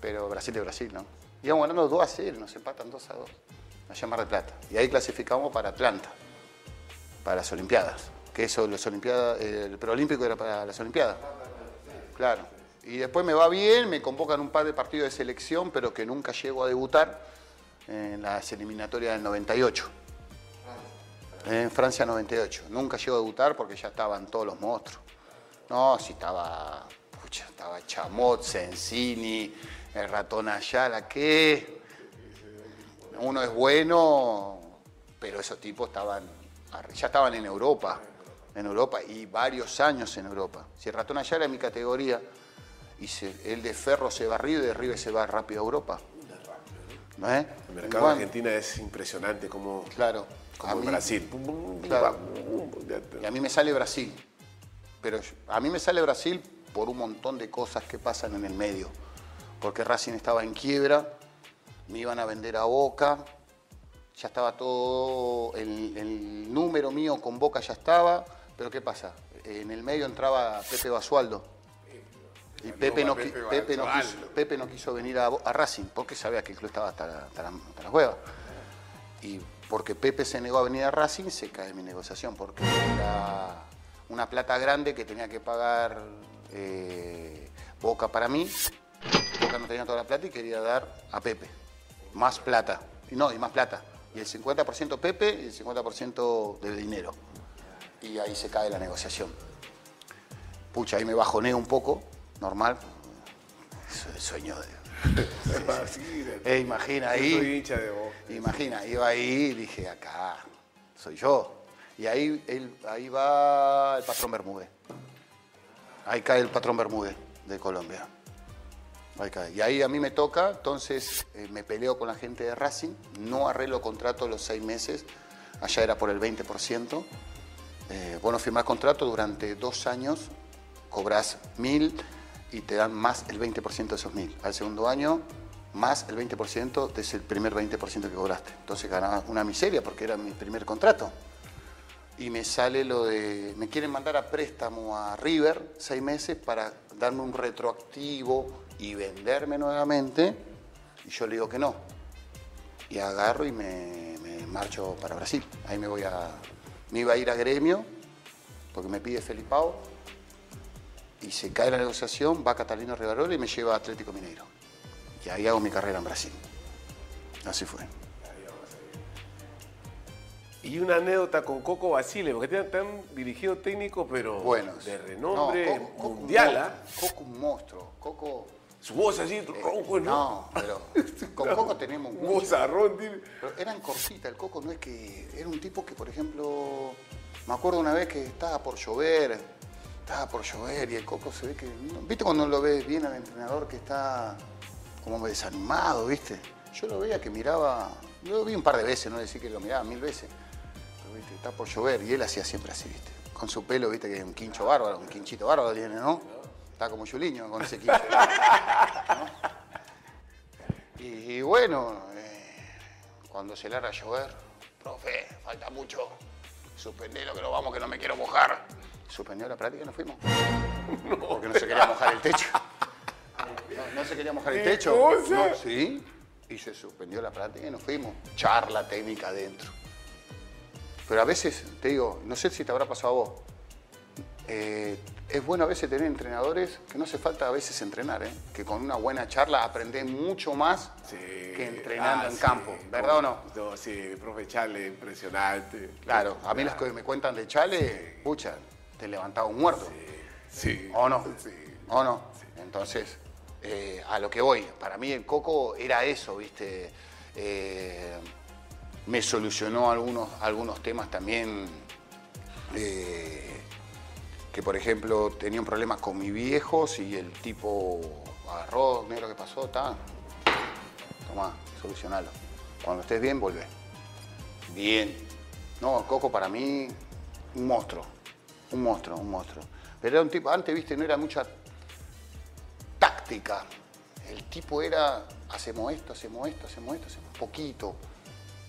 Pero Brasil de Brasil, ¿no? Íbamos ganando 2 a 0, nos empatan 2 a 2. Allá en Mar del Plata. Y ahí clasificamos para Atlanta, para las Olimpiadas. Que eso, las Olimpiadas, el preolímpico era para las Olimpiadas. Claro. Y después me va bien, me convocan un par de partidos de selección, pero que nunca llego a debutar en las eliminatorias del 98. En Francia 98. Nunca llego a debutar porque ya estaban todos los monstruos. No, si estaba, pucha, estaba Chamot, Sensini, el ratón Ayala, ¿qué? Uno es bueno, pero esos tipos estaban, ya estaban en Europa, en Europa y varios años en Europa. Si el ratón Ayala es mi categoría y se- el de Ferro se va arriba y de arriba se va rápido a Europa. ¿No es? El mercado Igual, de Argentina es impresionante como, Claro. como a mí- Brasil. Claro. Y a mí me sale Brasil. Pero a mí me sale Brasil por un montón de cosas que pasan en el medio. Porque Racing estaba en quiebra, me iban a vender a Boca, ya estaba todo, el, el número mío con Boca ya estaba, pero ¿qué pasa? En el medio entraba Pepe Basualdo. Y Pepe no, Pepe Pepe, no quiso, Pepe no quiso venir a, a Racing porque sabía que el club estaba hasta, la- hasta, la- hasta las huevas. Y porque Pepe se negó a venir a Racing, se cae mi negociación porque era una plata grande que tenía que pagar eh, Boca para mí. Boca no tenía toda la plata y quería dar a Pepe. Más plata. Y no, y más plata. Y el 50% Pepe y el 50% del dinero. Y ahí se cae la negociación. Pucha, ahí me bajoné un poco, normal. Eso es el sueño de. Eh, imagina Yo soy ahí. hincha de vos. Imagina, iba ahí y dije, acá, soy yo. Y ahí, él- ahí va el patrón Bermúdez. Ahí cae el patrón Bermúdez de Colombia. Y ahí a mí me toca, entonces eh, me peleo con la gente de Racing, no arreglo contrato los seis meses, allá era por el 20%. Eh, vos no firmás contrato durante dos años, cobras mil y te dan más el 20% de esos mil. Al segundo año, más el 20% de ese primer 20% que cobraste. Entonces ganaba una miseria porque era mi primer contrato. Y me sale lo de, me quieren mandar a préstamo a River seis meses para darme un retroactivo y venderme nuevamente. Y yo le digo que no. Y agarro y me, me marcho para Brasil. Ahí me voy a, me iba a ir a gremio porque me pide Felipao y se cae la negociación, va Catalino Rivarola y me lleva a Atlético Mineiro. Y ahí hago mi carrera en Brasil. Así fue. Y una anécdota con Coco Basile, porque te han, dirigido técnico, pero Buenos. de renombre No, Coco- Coco un mundial, monstruo. ¿ah? Coco un monstruo. Coco... Su voz así, ronco, ¿no? No, pero con *laughs* Coco tenemos Un vozarrón, tiene. Pero eran cortitas, el Coco no es que... Era un tipo que, por ejemplo, me acuerdo una vez que estaba por llover, estaba por llover y el Coco se ve que... ¿Viste cuando lo ves bien al entrenador que está como desanimado, viste? Yo lo veía que miraba... Yo lo vi un par de veces, no decir que lo miraba mil veces. Pero, viste, está por llover y él hacía siempre así, viste. Con su pelo, viste, que es un quincho bárbaro, un quinchito bárbaro tiene, ¿no? Está como Juliño con ese quincho. Y, y bueno, eh, cuando se larga a llover, profe, falta mucho. Suspendelo que nos vamos, que no me quiero mojar. Suspendió la práctica y nos fuimos. *laughs* Porque no se quería mojar el techo. No, no se quería mojar el ¿Qué techo. No, sí. Y se suspendió la práctica y nos fuimos. Charla técnica adentro. Pero a veces, te digo, no sé si te habrá pasado a vos. Eh, es bueno a veces tener entrenadores que no hace falta a veces entrenar, ¿eh? que con una buena charla aprendés mucho más Sí. que entrenando Ah, en sí. campo, ¿verdad o no? No, sí, profe Chale, impresionante. Claro, a mí las que me cuentan de Chale, pucha, te levantaba un muerto. Sí. ¿O no? Sí. ¿O no? Entonces, eh, a lo que voy, para mí el Coco era eso, ¿viste? Eh, me solucionó algunos, algunos temas también, eh, que por ejemplo tenía un problema con mis viejos y el tipo agarró, negro, ¿qué pasó? Está, toma, solucionalo. Cuando estés bien, volvé. Bien. No, Coco para mí, un monstruo. Un monstruo, un monstruo. Pero era un tipo, antes, viste, no era mucha táctica. El tipo era, hacemos esto, hacemos esto, hacemos esto, hacemos poquito.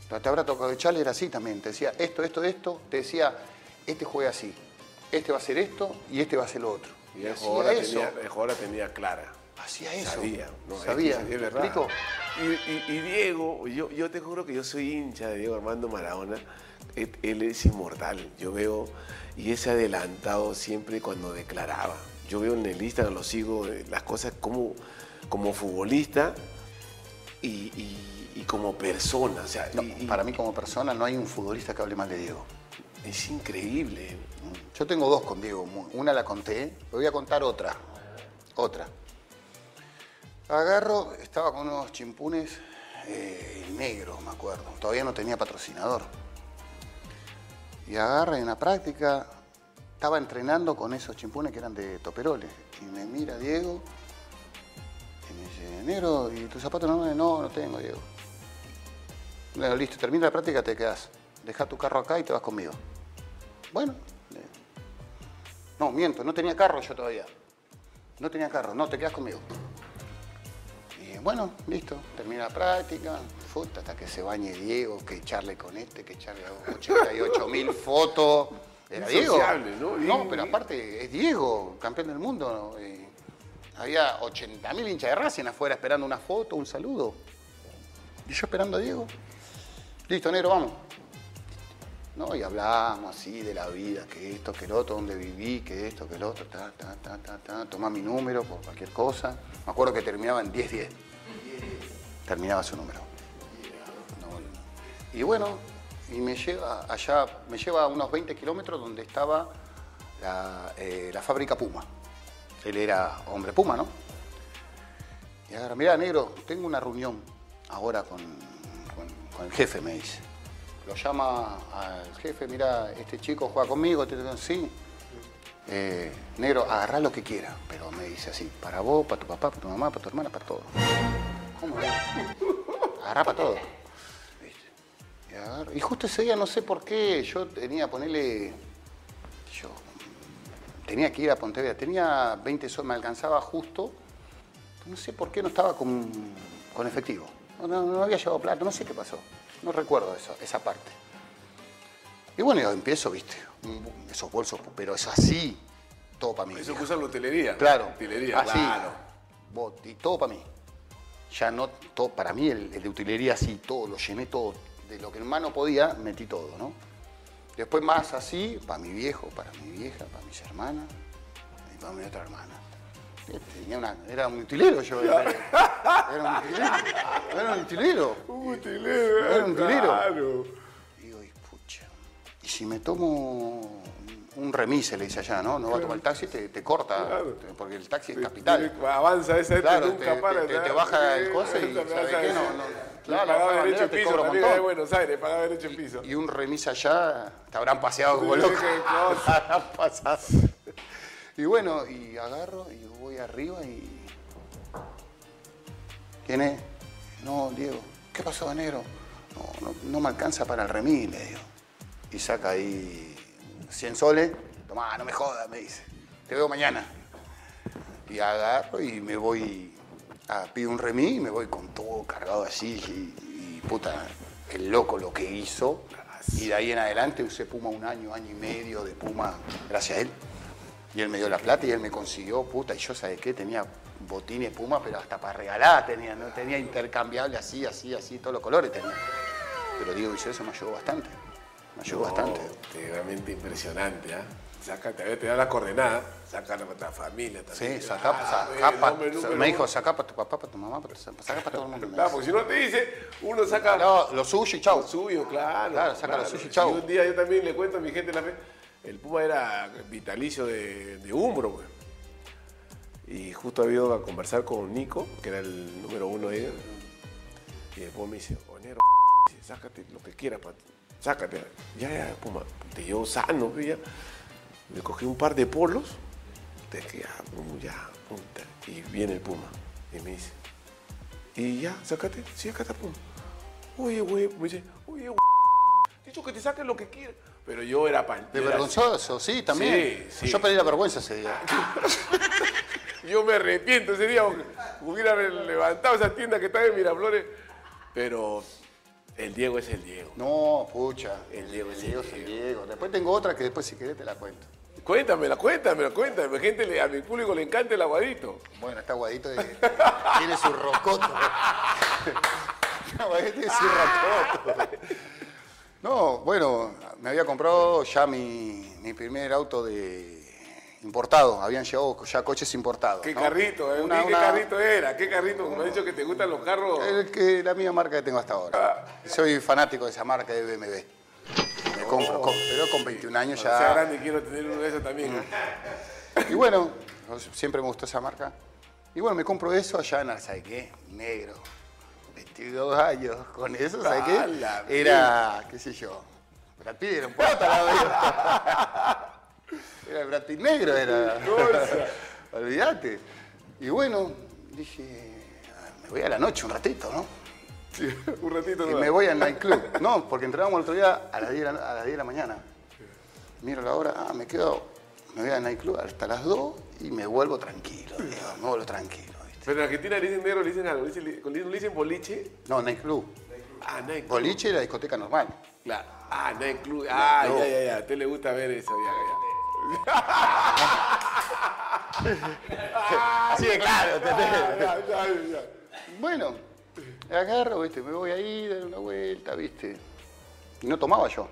Te habrá tocado echarle, era así también. Te decía esto, esto, esto. Te decía, este juega así. Este va a hacer esto y este va a hacer lo otro. Y el jugador, tenía, el jugador la tenía clara. Hacía eso. Sabía, no, es Sabía. es ¿Me verdad. explico? Y, y- y Diego, yo, yo te juro que yo soy hincha de Diego Armando Maradona. Él, él es inmortal. Yo veo, y ese adelantado siempre cuando declaraba. Yo veo en el Instagram, lo sigo, eh, las cosas como, como futbolista y, y- y como persona. O sea, No, y- y para mí como persona no hay un futbolista que hable mal de Diego. es increíble. Yo tengo dos con Diego. Una la conté, voy a contar otra. Otra. Agarro, estaba con unos chimpunes eh, negros, me acuerdo. Todavía no tenía patrocinador. Y agarra en la práctica, estaba entrenando con esos chimpunes que eran de toperoles. Y me mira Diego y me dice, negro, ¿y tus zapatos no? No, no tengo, Diego. Bueno, listo, termina la práctica, te quedas. Deja tu carro acá y te vas conmigo. Bueno. No, miento, no tenía carro yo todavía. No tenía carro, no, te quedas conmigo. Y bueno, listo, termina la práctica, puta, hasta que se bañe Diego, que echarle con este, que echarle 88 mil *laughs* fotos. Era Diego. ¿no? No, pero aparte es Diego, campeón del mundo. y Había 80.000 hinchas de Racing afuera esperando una foto, un saludo. Y yo esperando a Diego. Listo, negro, vamos. No, y hablábamos así de la vida, que esto, que el otro, dónde viví, que esto, que el otro, ta, ta, ta, ta, ta. Tomá mi número por cualquier cosa. Me acuerdo que terminaba en 10-10. Terminaba su número. Y bueno, y me lleva allá, me lleva a unos 20 kilómetros donde estaba la, eh, la fábrica Puma. Él era hombre Puma, ¿no? Y agarra, mira, negro, tengo una reunión ahora con, con- con el jefe, me dice. Lo llama al jefe, mira, este chico juega conmigo, te digo, sí. Eh, negro, agarrá lo que quiera, pero me dice así, para vos, para tu papá, para tu mamá, para tu hermana, para todo. ¿Cómo? Agarrá para todo. Y, justo ese día no sé por qué, yo tenía, ponerle, yo tenía que ir a Pontevedra, tenía 20 soles, me alcanzaba justo, no sé por qué no estaba con, con efectivo, no- no había llevado plata, no sé qué pasó, no recuerdo eso, esa parte. Y bueno, yo empiezo, viste, esos bolsos, pero es así, todo para mí. Eso que usan la hotelería. Claro. Hotelería, así. claro. Y todo para mí. Ya no, todo, para mí el, el de utilería así, todo, lo llené todo. De lo que en mano podía, metí todo, ¿no? Después más así, para mi viejo, para mi vieja, para mis hermanas y para mi otra hermana. Tenía una, era un utilero yo. Era, era un utilero. Era un utilero. Un utilero, Era un utilero. claro. Y digo, y pucha. Y si me tomo un remise, le dice allá, ¿no? No va a tomar el taxi, te, te corta, Claro. te- porque el taxi es capital. Avanza esa, Claro, nunca te- para. te- te- ¿sabes? te baja el Sí, coso y esa me ¿sabe vas a qué? No, no. Y Claro, pagaba de derecho en te piso, un también de montón. Buenos Aires, pagaba derecho en piso. Y un remis allá, te habrán paseado como loco. cosa. *laughs* Habrán pasado. Y bueno, y agarro y voy arriba y. ¿Quién es? No, Diego. ¿Qué pasó, negro? No, no, no me alcanza para el remis, le digo. Y saca ahí 100 soles. Tomá, no me jodas, me dice. Te veo mañana. Y agarro y me voy a pido un remis y me voy con todo cargado así. Y, y, puta, el loco lo que hizo. Y de ahí en adelante usé Puma un año, año y medio de Puma, gracias a él. Y él me dio la plata y él me consiguió, puta, y yo, ¿sabes qué? Tenía botines Puma, pero hasta para regalar tenía, ¿no? Tenía intercambiable así, así, así, todos los colores tenía. Pero Diego hizo eso, me ayudó bastante. Me ayudó bastante. Realmente impresionante, ¿ah? Sácate, a ver, te da la coordenada, saca para la familia también. Sí, sacá, Ah, pa- nombre, número me dijo, sacá para tu papá, para tu mamá, para tu, sacá para todo el mundo. Claro, *laughs* porque si no te dice, uno saca No, lo suyo y chau. lo suyo, claro. Claro, saca lo suyo y chau. un día yo también le cuento a mi gente la fe, el Puma era vitalicio de, de Umbro, pues. Y justo había ido a conversar con Nico, que era el número uno de ellos. Y después me dice, Onero, dice, sácate lo que quieras, pa- sácate. Ya, ya, Puma. Te llevo sano, pues, ya. Me cogí un par de polos, te ya, ya, punta. Y viene el Puma. Y me dice, y ya, sácate, sí, acá está Puma. Oye, güey, me dice, oye, güey, dicho que te saques lo que quieras. Pero yo era pan. De vergonzoso, sí, también. Sí, sí. Yo pedí la vergüenza ese día. *laughs* Yo me arrepiento ese día hubiera levantado esa tienda que está en Miraflores. Pero el Diego es el Diego. No, pucha. El Diego es el Diego es el Diego. Después tengo otra que después si querés te la cuento. Cuéntamela, cuéntamela, cuéntame. Gente, a mi público le encanta el aguadito. Bueno, está aguadito y tiene su rocoto. *laughs* *laughs* Aguadito tiene su rocoto. No, bueno, me había comprado ya mi, mi primer auto de importado. Habían llegado ya coches importados. ¿Qué ¿no? carrito? eh? Una- ¿Qué una- carrito era? ¿Qué carrito? Me has dicho que te gustan los carros. El que, la misma marca que tengo hasta ahora. Soy fanático de esa marca de BMW. Me compro, con- pero con 21 años Cuando sea ya. grande quiero tener uno de esos también. Y bueno, siempre me gustó esa marca. Y bueno, me compro eso allá en, ¿sabes qué? Negro. 22 años. Con eso, ¿sabes qué? Era, qué sé yo. Brad Pitt era un pota, la vida. Era el Brad Pitt negro, era. Olvídate. Y bueno, dije, "Ah, me voy a la noche un ratito, ¿no? Sí, *laughs* un ratito Y no. me voy al nightclub. No, porque entrábamos el otro día a las 10 de la, a las 10 de la mañana. Miro la hora, ah, me quedo, me voy al nightclub hasta las 2 y me vuelvo tranquilo. digo, me vuelvo tranquilo. Pero en Argentina le dicen negro, le dicen algo. Le dicen, le dicen boliche. No, nightclub. Ah, nightclub. Boliche era discoteca normal. Claro. Ah, nightclub. Ah, ya, ya, ya. A usted le gusta ver eso, ya, ya. *laughs* Así de claro, ¿entendés? Ya, ya, ya. Bueno, agarro, ¿viste? Me voy ahí, dar una vuelta, ¿viste? Y no tomaba yo.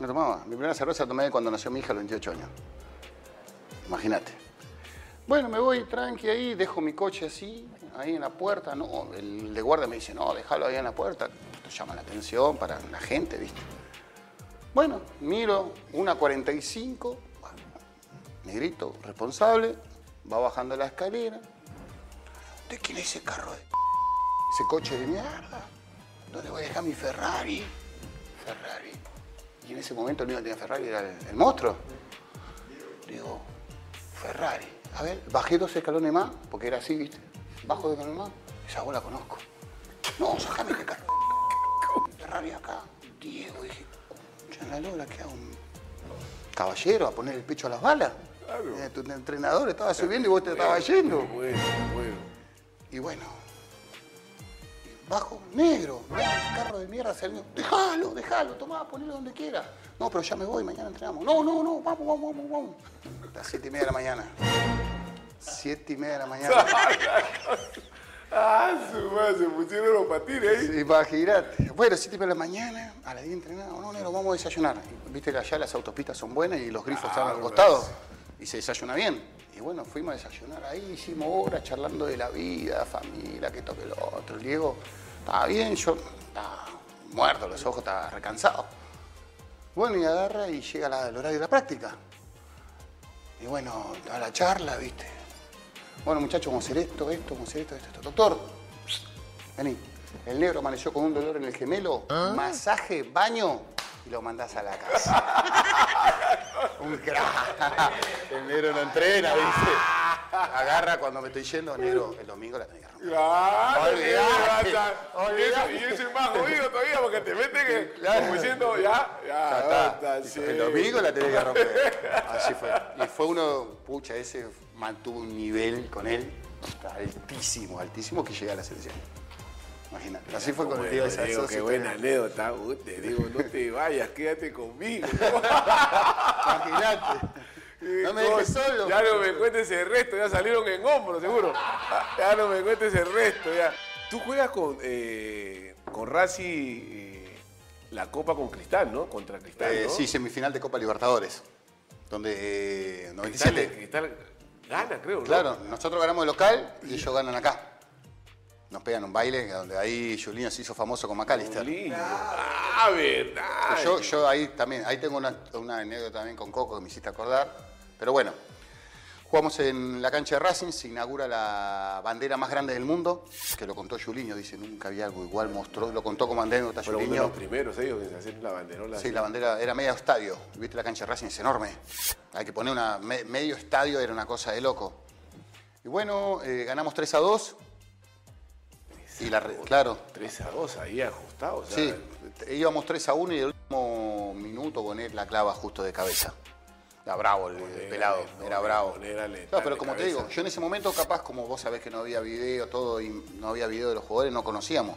No tomaba. Mi primera cerveza la tomé cuando nació mi hija a los 28 años. Imagínate. Bueno, me voy tranqui ahí, dejo mi coche así, ahí en la puerta. No, el de guardia me dice, no, déjalo ahí en la puerta. Esto llama la atención para la gente, ¿viste? Bueno, miro, una 45, negrito, responsable, va bajando la escalera. ¿De quién es ese carro de ese coche de mierda? ¿Dónde voy a dejar mi Ferrari? Ferrari. Y en ese momento el único que tenía Ferrari era el monstruo. Digo, Ferrari. A ver, bajé dos escalones más, porque era así, ¿viste? Bajo dos escalones más, esa voz la conozco. No, sacame de carro. *laughs* Ferrari acá. Diego, dije, ya en la lola, ¿qué hago? ¿Un caballero a poner el pecho a las balas? Eh, Tu entrenador estaba subiendo y vos te estabas yendo. Bueno, bueno. Y bueno, bajo, negro, carro de mierda salió. Déjalo, déjalo, tomá, ponelo donde quiera. No, pero ya me voy, mañana entrenamos. No, no, no, vamos, vamos, vamos, vamos. Las siete y media de la mañana. Siete y media de la mañana. *laughs* Ah, su madre, se pusieron los patines ahí. Imagínate. Bueno, siete y media de la mañana, a las 10 entrenamos. No, negro, vamos a desayunar. Viste que allá las autopistas son buenas y los grifos están al costado. Y se desayuna bien. Y bueno, fuimos a desayunar ahí, hicimos horas charlando de la vida, familia, que toque lo otro. El Diego estaba bien, yo estaba muerto, los ojos, estaba recansado. Bueno, y agarra y llega la- el horario de la práctica. Y bueno, a la charla, ¿viste? Bueno, muchachos, vamos a hacer esto, esto, vamos a hacer esto, esto, esto. Doctor, vení. El negro amaneció con un dolor en el gemelo, masaje, baño y lo mandás a la casa. *laughs* un crack. El negro no entrena, ¿viste? Agarra cuando me estoy yendo, negro, el domingo la tenés que romper. Claro, Olvidate. Y eso- es más jodido todavía porque te meten que, Claro. como diciendo, ya, ya, Ya ya está. está, sí. El domingo la tenés que romper. *laughs* Así fue. Y fue uno, pucha, ese mantuvo un nivel con él altísimo, altísimo que llega a la selección. Imagínate. Así fue con el Diego de Santos. qué buena anécdota. Te digo, no te vayas, quédate conmigo. Imagínate. *laughs* No me dejes solo. Ya no me cuentes el resto, ya salieron en hombros, seguro. Ya no me cuentes el resto, ya. Tú juegas con, eh, con eh, la Copa con Cristal, ¿no? Contra Cristal, Eh, sí, semifinal de Copa Libertadores. Donde eh, Cristal, 97. Cristal gana, creo, ¿no? Claro, nosotros ganamos de local y ellos ganan acá. Nos pegan un baile donde ahí Julián se hizo famoso con McAllister. Lindo. Ah, verdad. Yo, yo ahí también, ahí tengo una, una anécdota también con Coco que me hiciste acordar. Pero bueno, jugamos en la cancha de Racing, se inaugura la bandera más grande del mundo, que lo contó Julinho, dice, nunca había algo igual, mostró, lo contó como anécdota Fueron uno de los primeros ellos en hacer la banderola. Sí, la bandera era medio estadio, viste la cancha de Racing, es enorme. Hay que poner una, me- medio estadio, era una cosa de loco. Y bueno, eh, ganamos 3 a 2. Y la, claro, 3 a 2 ahí ajustado. o sea, Sí, íbamos 3 a 1 y el último minuto Bonet la clava justo de cabeza. Era bravo el, el pelado, no, era bravo. Bonet era letal No, pero como te cabeza. digo, yo en ese momento capaz, como vos sabés que no había video, todo, y no había video de los jugadores, no conocíamos.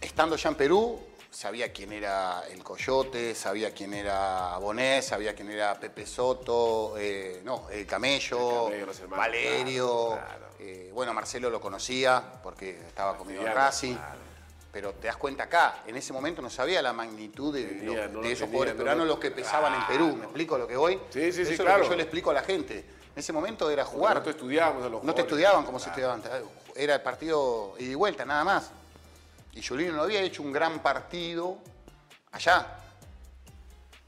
Estando ya en Perú, sabía quién era el Coyote, sabía quién era Bonet, sabía quién era Pepe Soto, eh, no, el Camello, El Camello, los hermanos, Valerio. claro, claro. eh, bueno, Marcelo lo conocía porque estaba conmigo en Racing. claro. Pero te das cuenta acá, en ese momento no sabía la magnitud de, Tenía, lo- no de lo esos tenía, jugadores no peruanos, lo- los que pesaban en Perú. ¿Me explico lo que voy? Sí, sí, sí, Eso es lo claro. que yo le explico a la gente. En ese momento era jugar. Nosotros estudiábamos a los No te estudiaban como se estudiaban. Era el partido ida y vuelta, nada más. Y Julino no había hecho un gran partido allá.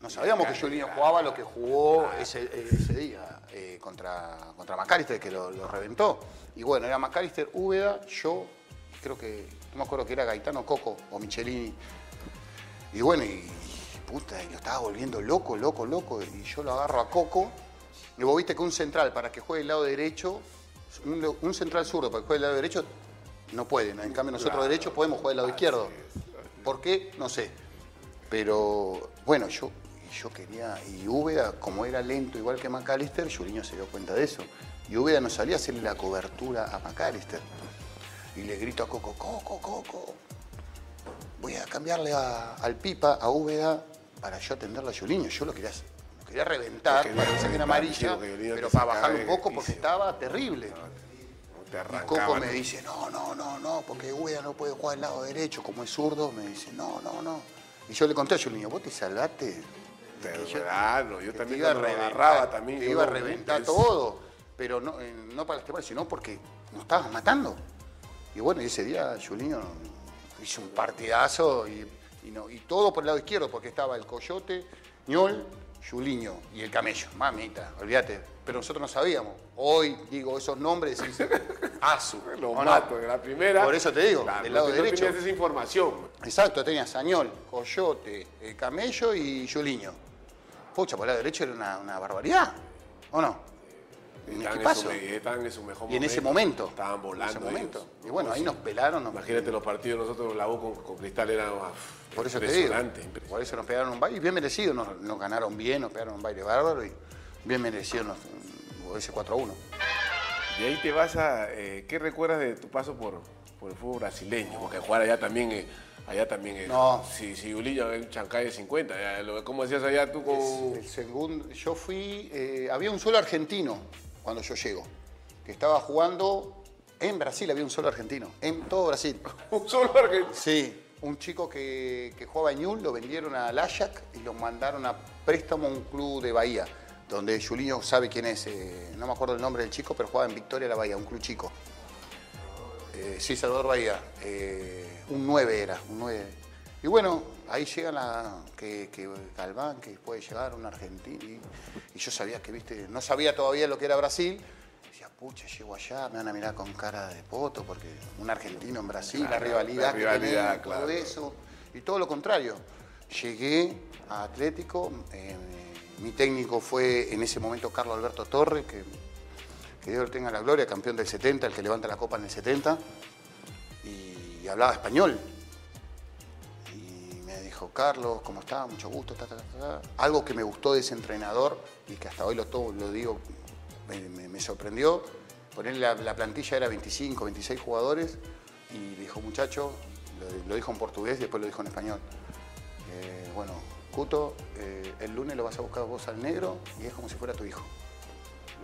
No sabíamos que Julino jugaba lo que jugó ese, ese día eh, contra, contra McAllister, que lo, lo reventó. Y bueno, era McAllister, Úbeda, yo, creo que, no me acuerdo que era Gaetano Coco o Michelini. Y bueno, y, puta, y lo estaba volviendo loco, loco, loco. Y yo lo agarro a Coco. Y vos viste que un central, para que juegue el lado derecho, un, un central zurdo para que juegue el lado derecho, no puede. En cambio, nosotros derechos podemos jugar el lado izquierdo. ¿Por qué? No sé. Pero bueno, yo, yo quería. Y Úbeda, como era lento igual que McAllister, Juliño se dio cuenta de eso. Y Úbeda no salía a hacerle la cobertura a McAllister. Y le grito a Coco, Coco, Coco, voy a cambiarle a- al Pipa, a Úbeda, para yo atenderle a Juliño. Yo lo quería, lo quería reventar, para que reventar, amarilla, pero para se bajarlo un poco porque estaba terrible. No Y. Coco me dice, no, no, no, no, porque Gueda no puede jugar al lado derecho, como es zurdo, me dice, no, no, no. Y yo le conté a Julinho, vos te salvaste. Yo- claro, yo te también iba a reventar, también. Te yo iba a reventar todo, pero no, eh, no para lastimar, sino porque nos estabas matando. Y bueno, y ese día Julinho hizo un partidazo y, y no, y todo por el lado izquierdo, porque estaba el Coyote, Ñol, Julinho y el Camello. Mamita, olvídate. Pero nosotros no sabíamos. Hoy digo esos nombres y decís, *laughs* Azu. Lo ¿o no? mato de la primera. Por eso te digo, Claro, del no lado no derecho. tenías esa información. Exacto, tenía Sañol, Coyote, eh, Camello y Juliño. Pucha, por el lado derecho era una, una barbaridad. ¿O no? En, equipazo. su, me- estaban en su mejor Y en ese momento. momento. Estaban volando. En ese momento. ellos. Y bueno, ahí nos pelaron. nos- Imagínate los partidos nosotros la U con, con Cristal era por eso te digo. Por eso nos pegaron un baile. Y bien merecido. Nos, nos ganaron bien, nos pegaron un baile bárbaro. Y bien merecido nos, ese 4 a 1. Y ahí te vas a. eh, ¿Qué recuerdas de tu paso por, por el fútbol brasileño? Porque jugar allá también. eh, allá también es. No. Si, si es un chancay de 50. ya, lo- ¿Cómo hacías allá tú con.? El segundo, yo fui, eh, había un solo argentino cuando yo llego, que estaba jugando en Brasil, había un solo argentino, en todo Brasil. *laughs* Un solo argentino. Sí, un chico que, que jugaba en Ñul, lo vendieron al Ajax y lo mandaron a préstamo a un club de Bahía, donde Julinho sabe quién es, eh, no me acuerdo el nombre del chico, pero jugaba en Victoria la Bahía, un club chico. Eh, sí, Salvador Bahía, eh, un 9 era, un 9. Y bueno, ahí llega la, que, que Galván, que puede llegar un argentino, y, y yo sabía que, viste, no sabía todavía lo que era Brasil, decía, pucha, llego allá, me van a mirar con cara de poto, porque un argentino en Brasil, la rivalidad, la rivalidad, que todo claro. eso, y todo lo contrario. Llegué a Atlético, eh, mi técnico fue en ese momento Carlos Alberto Torre, que, que Dios lo tenga la gloria, campeón del 70, el que levanta la copa en el 70, y hablaba español. Carlos, ¿cómo está? Mucho gusto. ta, ta, ta, ta". Algo que me gustó de ese entrenador y que hasta hoy lo, to- lo digo, me, sorprendió. Ponerle la, la plantilla era 25, 26 jugadores y dijo, muchacho, lo, lo dijo en portugués y después lo dijo en español. Eh, bueno, Cuto, eh, el lunes lo vas a buscar vos al negro y es como si fuera tu hijo.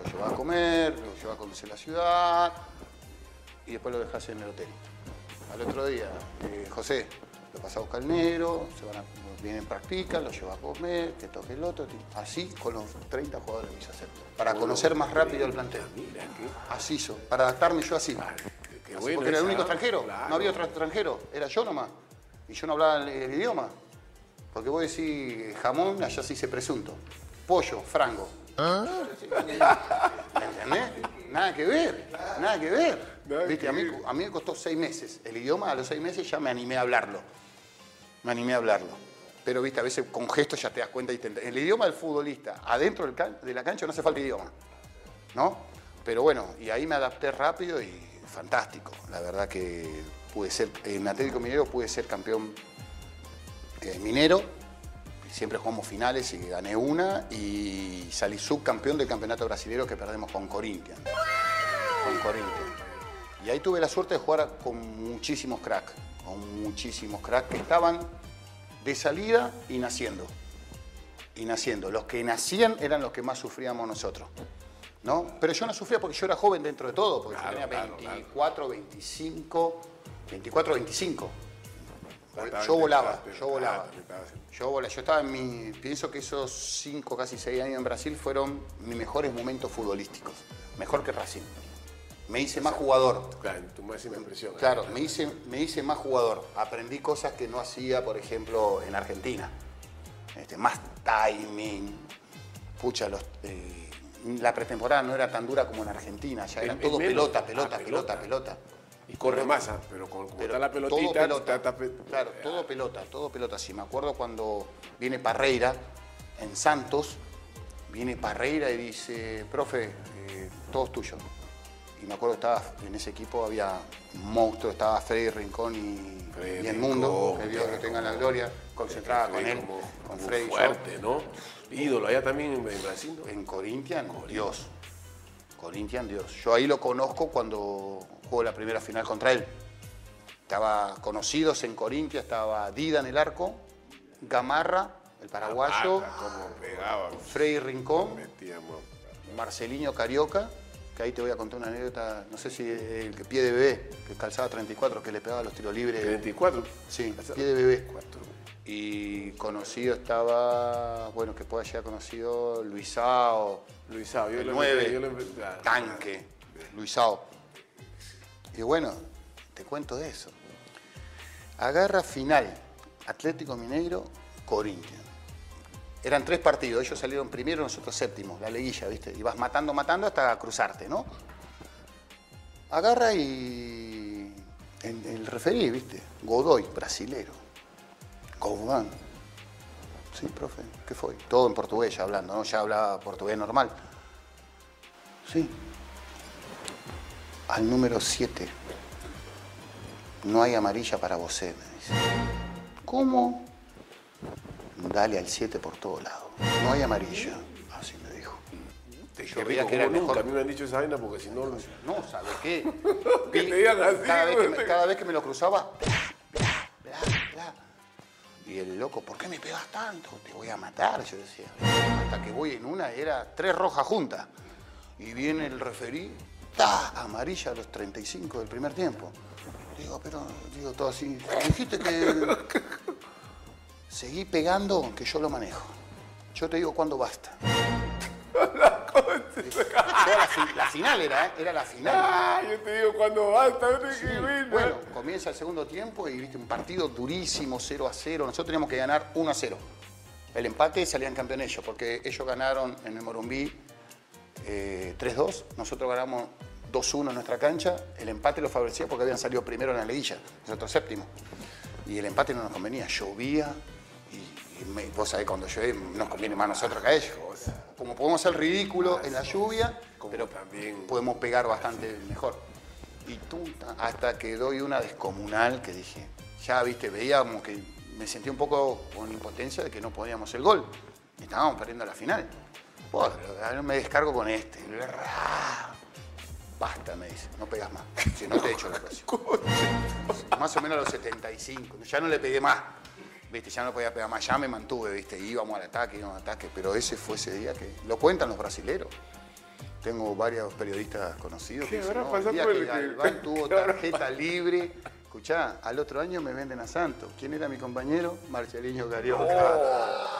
Lo llevas a comer, lo llevas a conocer la ciudad y después lo dejas en el hotel. Al otro día, eh, José, lo vas a buscar al negro, se van a, vienen, practican, lo llevas a comer, te toque el otro. Así con los 30 jugadores hice hacer. Para conocer más rápido el plantel. Mira, qué, Así hizo, para adaptarme yo así. qué Así, bueno porque era el único extranjero, claro. no había otro extranjero, era yo nomás. Y yo no hablaba el, el idioma. Porque vos decís jamón, allá se dice presunto. Pollo, frango. ¿Me entendés? Nada que ver, nada que ver. Nada ¿Viste? que A, mí, ver. a mí me costó seis meses. El idioma a los seis meses ya me animé a hablarlo. Me animé a hablarlo. Pero, viste, a veces con gestos ya te das cuenta y te El idioma del futbolista, adentro del can- de la cancha no hace falta idioma. ¿No? Pero bueno, y ahí me adapté rápido y fantástico. La verdad que pude ser, en Atlético Minero pude ser campeón eh, minero. Siempre jugamos finales y gané una y salí subcampeón del campeonato brasileño que perdemos con Corinthians. Con Corinthians. Y ahí tuve la suerte de jugar con muchísimos cracks, con muchísimos cracks que estaban de salida y naciendo. Y naciendo. Los que nacían eran los que más sufríamos nosotros. ¿no? Pero yo no sufría porque yo era joven dentro de todo, porque Claro, yo tenía claro, claro. 24, 25, 24, 25. Estaba- Yo volaba, yo volaba. Yo volaba, yo estaba en mi. Pienso que esos 5, casi 6 años en Brasil fueron mis mejores momentos futbolísticos. Mejor que Racing. Me hice más jugador. Claro, tu máxima impresión. Claro, me hice, me hice más jugador. Aprendí cosas que no hacía, por ejemplo, en Argentina. Este, más timing. Pucha, los, eh, la pretemporada no era tan dura como en Argentina. Ya era todo pelota, Ah, pelota, pelota, pelota. pelota. Y corre más, pero con, como Pero está la todo pelotita, pelota. está- está pe- Claro, todo pelota, todo pelota. Sí, me acuerdo cuando viene Parreira en Santos, viene Parreira y dice, profe, eh, todo es tuyo. Y me acuerdo que estaba, en ese equipo había un monstruo, estaba Freddy Rincón y, Freddy y el mundo, Rincón, que Dios lo tenga en la gloria, concentrada con Freddy él, como- con Freddy. yo, fuerte, ¿no? Ídolo, allá también en, Brasil, ¿no? en Corinthians, Dios. Corinthians, Dios. Yo ahí lo conozco cuando juego la primera final contra él. Estaba conocidos en Corinthians, estaba Dida en el arco, Gamarra el paraguayo, Ah. Frei Rincón. Marcelinho Carioca, que ahí te voy a contar una anécdota, no sé si el que pie de bebé, que calzaba 34, que le pegaba los tiros libres. 24. Sí, pie de bebé. Y conocido estaba, bueno, que pueda llegar conocido Luisao, Luisao, yo el lo 9, yo lo- claro. tanque, Luisao. Y bueno, te cuento de eso. Agarra final, Atlético Mineiro, Corinthians. Eran tres partidos, ellos salieron primero, nosotros séptimos, la liguilla, ¿viste? Y vas matando, matando hasta cruzarte, ¿no? Agarra y. El, el referí, ¿viste? Godoy, brasilero. Godoy. Sí, profe, ¿qué fue? Todo en portugués ya hablando, ¿no? Ya hablaba portugués normal. Sí. Al número 7. No hay amarilla para vos, me dice. ¿Cómo? Dale al 7 por todo lado. No hay amarilla. Así me dijo. Te Yo que era mejor. A mí me han dicho esa vaina porque si no... No, ¿sabe qué? *laughs* Que Vi- te digan así, cada, vez que me, güey. cada vez que me lo cruzaba, bla, bla, bla, bla. Y el loco, ¿por qué me pegas tanto? Te voy a matar, yo decía. Hasta que voy en una, era tres rojas juntas. Y viene el referí, ¡ta! amarilla a los 35 del primer tiempo. Digo, pero, digo todo así, dijiste que seguí pegando, que yo lo manejo. Yo te digo cuándo basta. La, fi- la final era, ¿eh? Era la final. Ah, yo te digo cuando basta, no te Sí, Bueno, comienza el segundo tiempo y viste un partido durísimo, 0 a 0. Nosotros teníamos que ganar 1 a 0. El empate salían campeones ellos, porque ellos ganaron en el Morumbí eh, 3-2. Nosotros ganamos 2-1 en nuestra cancha. El empate lo favorecía porque habían salido primero en la liguilla, nosotros séptimo. Y el empate no nos convenía, llovía. Y, vos sabés, cuando llueve nos conviene más a nosotros que a ellos. Como podemos ser ridículos en la lluvia, pero también- podemos pegar bastante mejor. Y tú, hasta que doy una descomunal que dije, ya viste, veíamos que me sentí un poco con impotencia de que no podíamos el gol. Estábamos perdiendo la final. Bueno, me descargo con este. Basta, me dice, no pegas más. Si no te echo la *laughs* próxima. Más o menos a los 75. Ya no le pegué más. Viste, ya no podía pegar más. Ya me mantuve, viste, íbamos al ataque, íbamos al ataque. Pero ese fue ese día que. Lo cuentan los brasileros. Tengo varios periodistas conocidos que ¿Qué dicen, no, el día que Galván tuvo *laughs* tarjeta libre. Escuchá, al otro año me venden a Santos. ¿Quién era mi compañero? Marcelino Carioca.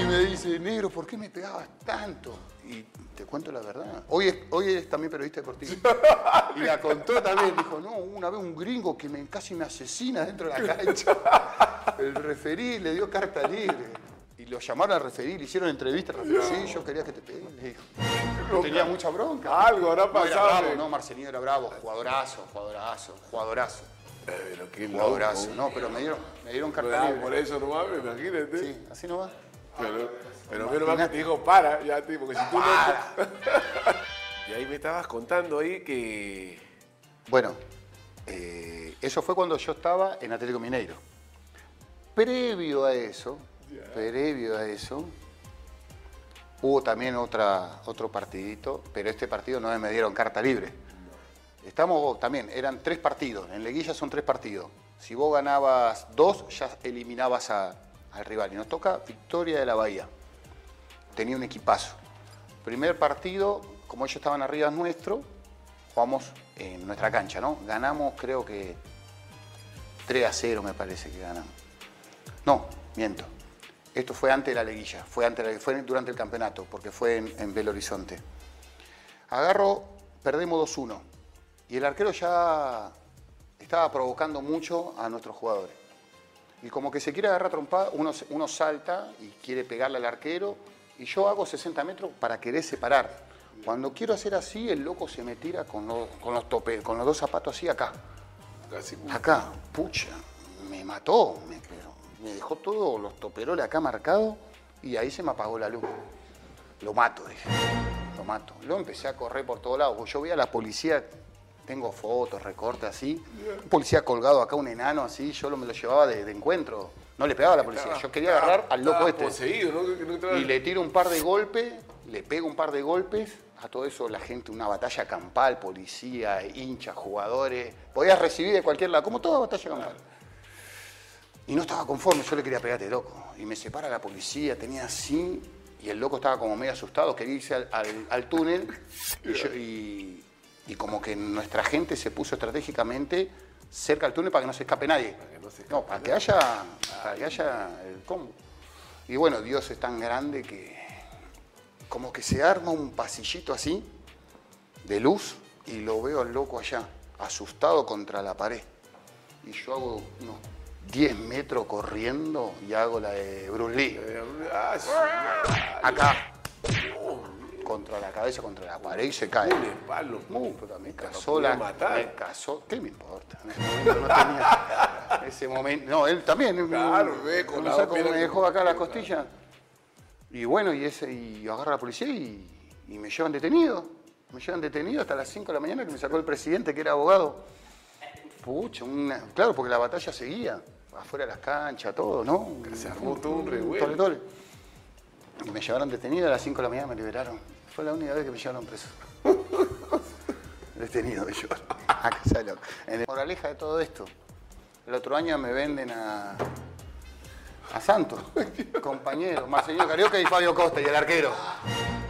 Y me dice, negro, ¿por qué me pegabas tanto? Y te cuento la verdad. Hoy es, hoy es también periodista deportivo. *laughs* Y la contó también. Dijo, no, una vez un gringo que me, casi me asesina dentro de la cancha. El referí le dio carta libre. Y lo llamaron al referí, le hicieron entrevista. al referí, sí, yo quería que te pegue. Le dijo. No tenía mucha bronca. Algo habrá No, era pasado. bravo, eh. no, Marcelino era bravo. Jugadorazo, jugadorazo, jugadorazo. Pero qué loco. Jugadorazo. No, pero me dieron, me dieron carta libre. por eso no mames, imagínate. Sí, así no va. Pero, pero menos mal que te dijo para, ya, tío, porque si tú no. *laughs* y ahí me estabas contando ahí que. Bueno, eh, eso fue cuando yo estaba en Atlético Mineiro. Previo a eso, previo a eso, hubo también otra, otro partidito, pero este partido no me dieron carta libre. Estamos también, eran tres partidos, en Leguilla son tres partidos. Si vos ganabas dos, ya eliminabas a- al rival. Y nos toca Victoria de la Bahía. Tenía un equipazo. Primer partido, como ellos estaban arriba nuestro, jugamos en nuestra cancha, ¿no? Ganamos creo que 3 a 0 me parece que ganamos. No, miento. Esto fue antes de la liguilla, fue, antes la- fue durante el campeonato, porque fue en, en Belo Horizonte. Agarro, perdemos 2-1. Y el arquero ya estaba provocando mucho a nuestros jugadores. Y como que se quiere agarrar trompada, uno, uno salta y quiere pegarle al arquero. Y yo hago 60 metros para querer separar. Cuando quiero hacer así, el loco se me tira con los, con los, tope- con los dos zapatos así acá. Acá, pucha, me mató, me, me dejó todos los toperoles acá marcados y ahí se me apagó la luz. Lo mato, dije, lo mato. Luego empecé a correr por todos lados. Yo vi a la policía, tengo fotos, recortes así. Un policía colgado acá, un enano así, yo lo, me lo llevaba de, de encuentro. No le pegaba a la policía, yo quería agarrar al loco este. poseído, ¿no? Que no entraba- Y le tiro un par de golpes, le pego un par de golpes, a todo eso la gente, una batalla campal, policía, hinchas, jugadores. Podías recibir de cualquier lado, como toda batalla campal. Y no estaba conforme, yo le quería pegar de loco. Y me separa la policía, tenía así, y el loco estaba como medio asustado, quería irse al, al- al túnel, y, yo- y- y como que nuestra gente se puso estratégicamente cerca del túnel para que no se escape nadie. que no se escape No, para que haya, para que haya el combo. Y bueno, Dios es tan grande que como que se arma un pasillito así de luz y lo veo al loco allá, asustado contra la pared. Y yo hago unos 10 metros corriendo y hago la de Bruce Lee. Ah. Acá. Contra la cabeza, contra la pared y se cae. Un espalo. Uh, puta, me casó podía la. matar. Me casó. ¿Qué me importa? En ese momento no tenía. *laughs* Ese momento. No, él también. Claro, ve, con la cómo me dejó acá la costilla. Y bueno, y ese, y agarra a la policía y, y me llevan detenido. Me llevan detenido hasta las 5 de la mañana que me sacó el presidente, que era abogado. Pucha, una- claro, porque la batalla seguía. Afuera de las canchas, todo, ¿no? Se armó todo un revuelo. Y me llevaron detenido a las 5 de la mañana, me liberaron. Fue la única vez que me llevaron preso. *laughs* detenido me llevaron. A casa de loco. En el- moraleja de todo esto, el otro año me venden a, a Santos, compañero, Marcelino Carioca y Fabio Costa y el arquero.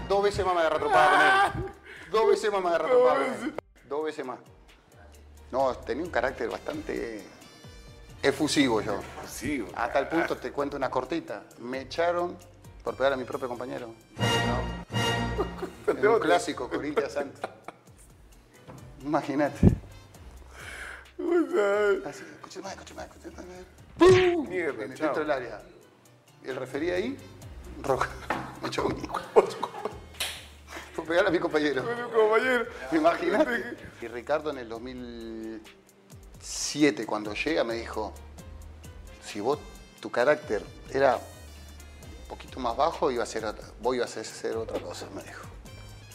Dos veces más me agarré atropada con él. Dos veces más me agarré atropada con él. Dos veces más. No, tenía un carácter bastante efusivo yo. Güey. Hasta el punto, te cuento una cortita. Me echaron por pegar a mi propio compañero. *laughs* Un clásico, Corinthians Santos. Imagínate. Así, más, escucha más. ¡Pum! Mierda, En el centro del área. Y el referí ahí, roja. *laughs* Me echó un Por pegar a mi compañero. Bueno, compañero. Imagínate. Y Ricardo en el 2007, cuando llega, me dijo, si vos, tu carácter era poquito más bajo, iba a vos ibas a hacer otra cosa, me dijo.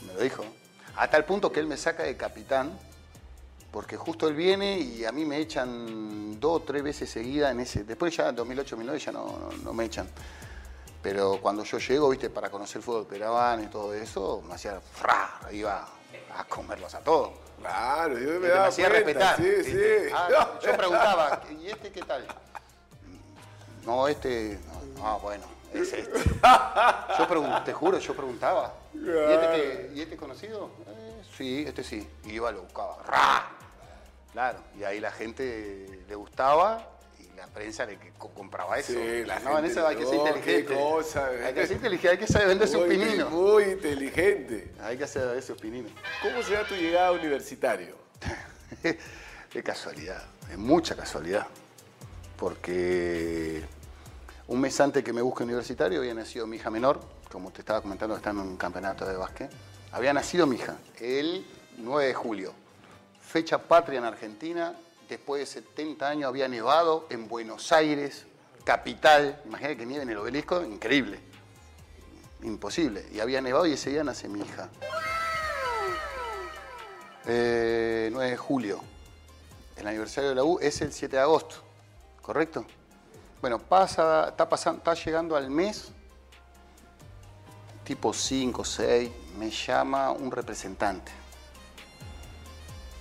Me lo dijo. A tal punto que él me saca de capitán, porque justo él viene y a mí me echan dos o tres veces seguida en ese. Después ya en 2008-2009 ya no, no- no me echan. Pero cuando yo llego, viste, para conocer el fútbol peruano y todo eso, me hacía fra, iba a comerlos a todos. Claro, yo me Me, daba hacía cuenta. respetar. Sí, ¿viste? sí. Ah, yo preguntaba, ¿y este qué tal? No, este. No, ah, bueno, es este. *laughs* Yo te juro, yo preguntaba. ¿Y este, qué- ¿y este conocido? "Eh, sí, este sí. Y iba, lo buscaba. ¡Ra! Claro, y ahí la gente le gustaba y la prensa le que co- compraba eso. Sí, la no, en gente, eso hay que ser qué inteligente. cosa, hay que ser inteligente, hay que saber vender sus pininos. muy inteligente. Hay que saber vender sus pininos. ¿Cómo será tu llegada a universitario? *laughs* de casualidad, es mucha casualidad. Porque un mes antes que me busque universitario había nacido mi hija menor, como te estaba comentando, está en un campeonato de básquet. Había nacido mi hija el 9 de julio, fecha patria en Argentina. Después de 70 años había nevado en Buenos Aires, capital. Imagínate que nieve en el obelisco, increíble. Imposible. Y había nevado y ese día nace mi hija. Eh, 9 de julio. El aniversario de la U es el 7 de agosto, ¿correcto? Bueno, pasa, está, pasando, está llegando al mes, tipo 5, 6, me llama un representante.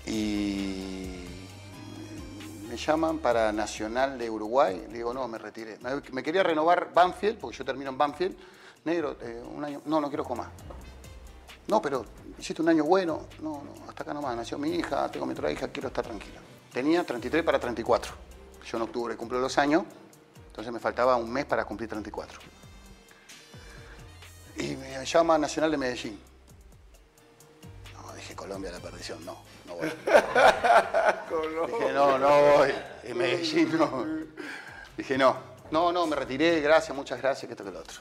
Y me llaman para Nacional de Uruguay. Digo, no, me retiré. Me, quería renovar Banfield, porque yo termino en Banfield. Negro, eh, un año. No, no quiero más. No, pero hiciste un año bueno. No, no, hasta acá nomás. Nació mi hija, tengo mi otra hija, quiero estar tranquilo. Tenía 33 para 34. Yo en octubre cumplo los años, entonces me faltaba un mes para cumplir 34. Y me llama Nacional de Medellín. No, dije Colombia la perdición, no, no voy. *laughs* Dije, no, no voy. En Medellín no. Dije, no. No, no, me retiré, gracias, muchas gracias, que esto que lo otro.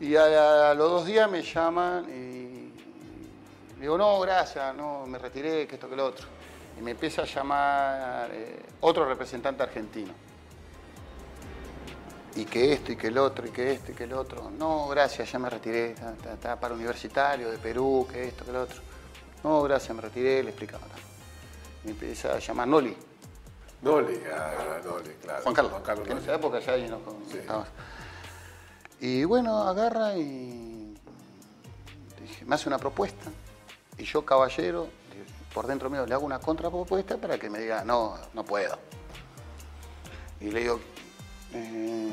Y a, a los dos días me llaman y digo, no, gracias, no, me retiré, que esto que lo otro. Y me empieza a llamar eh, otro representante argentino. Y que esto, y que el otro, y que esto, y que el otro. No, gracias, ya me retiré, está- para universitario de Perú, que esto, que el otro. No, gracias, me retiré, le explicaba. Me empieza a llamar Noli. Noli, ah, Noli, claro. Juan Carlos. Juan Carlos que en esa época ya ahí no estabas. Y bueno, agarra y me hace una propuesta. Y yo, caballero, por dentro mío le hago una contrapropuesta para que me diga, no, no puedo. Y le digo, eh,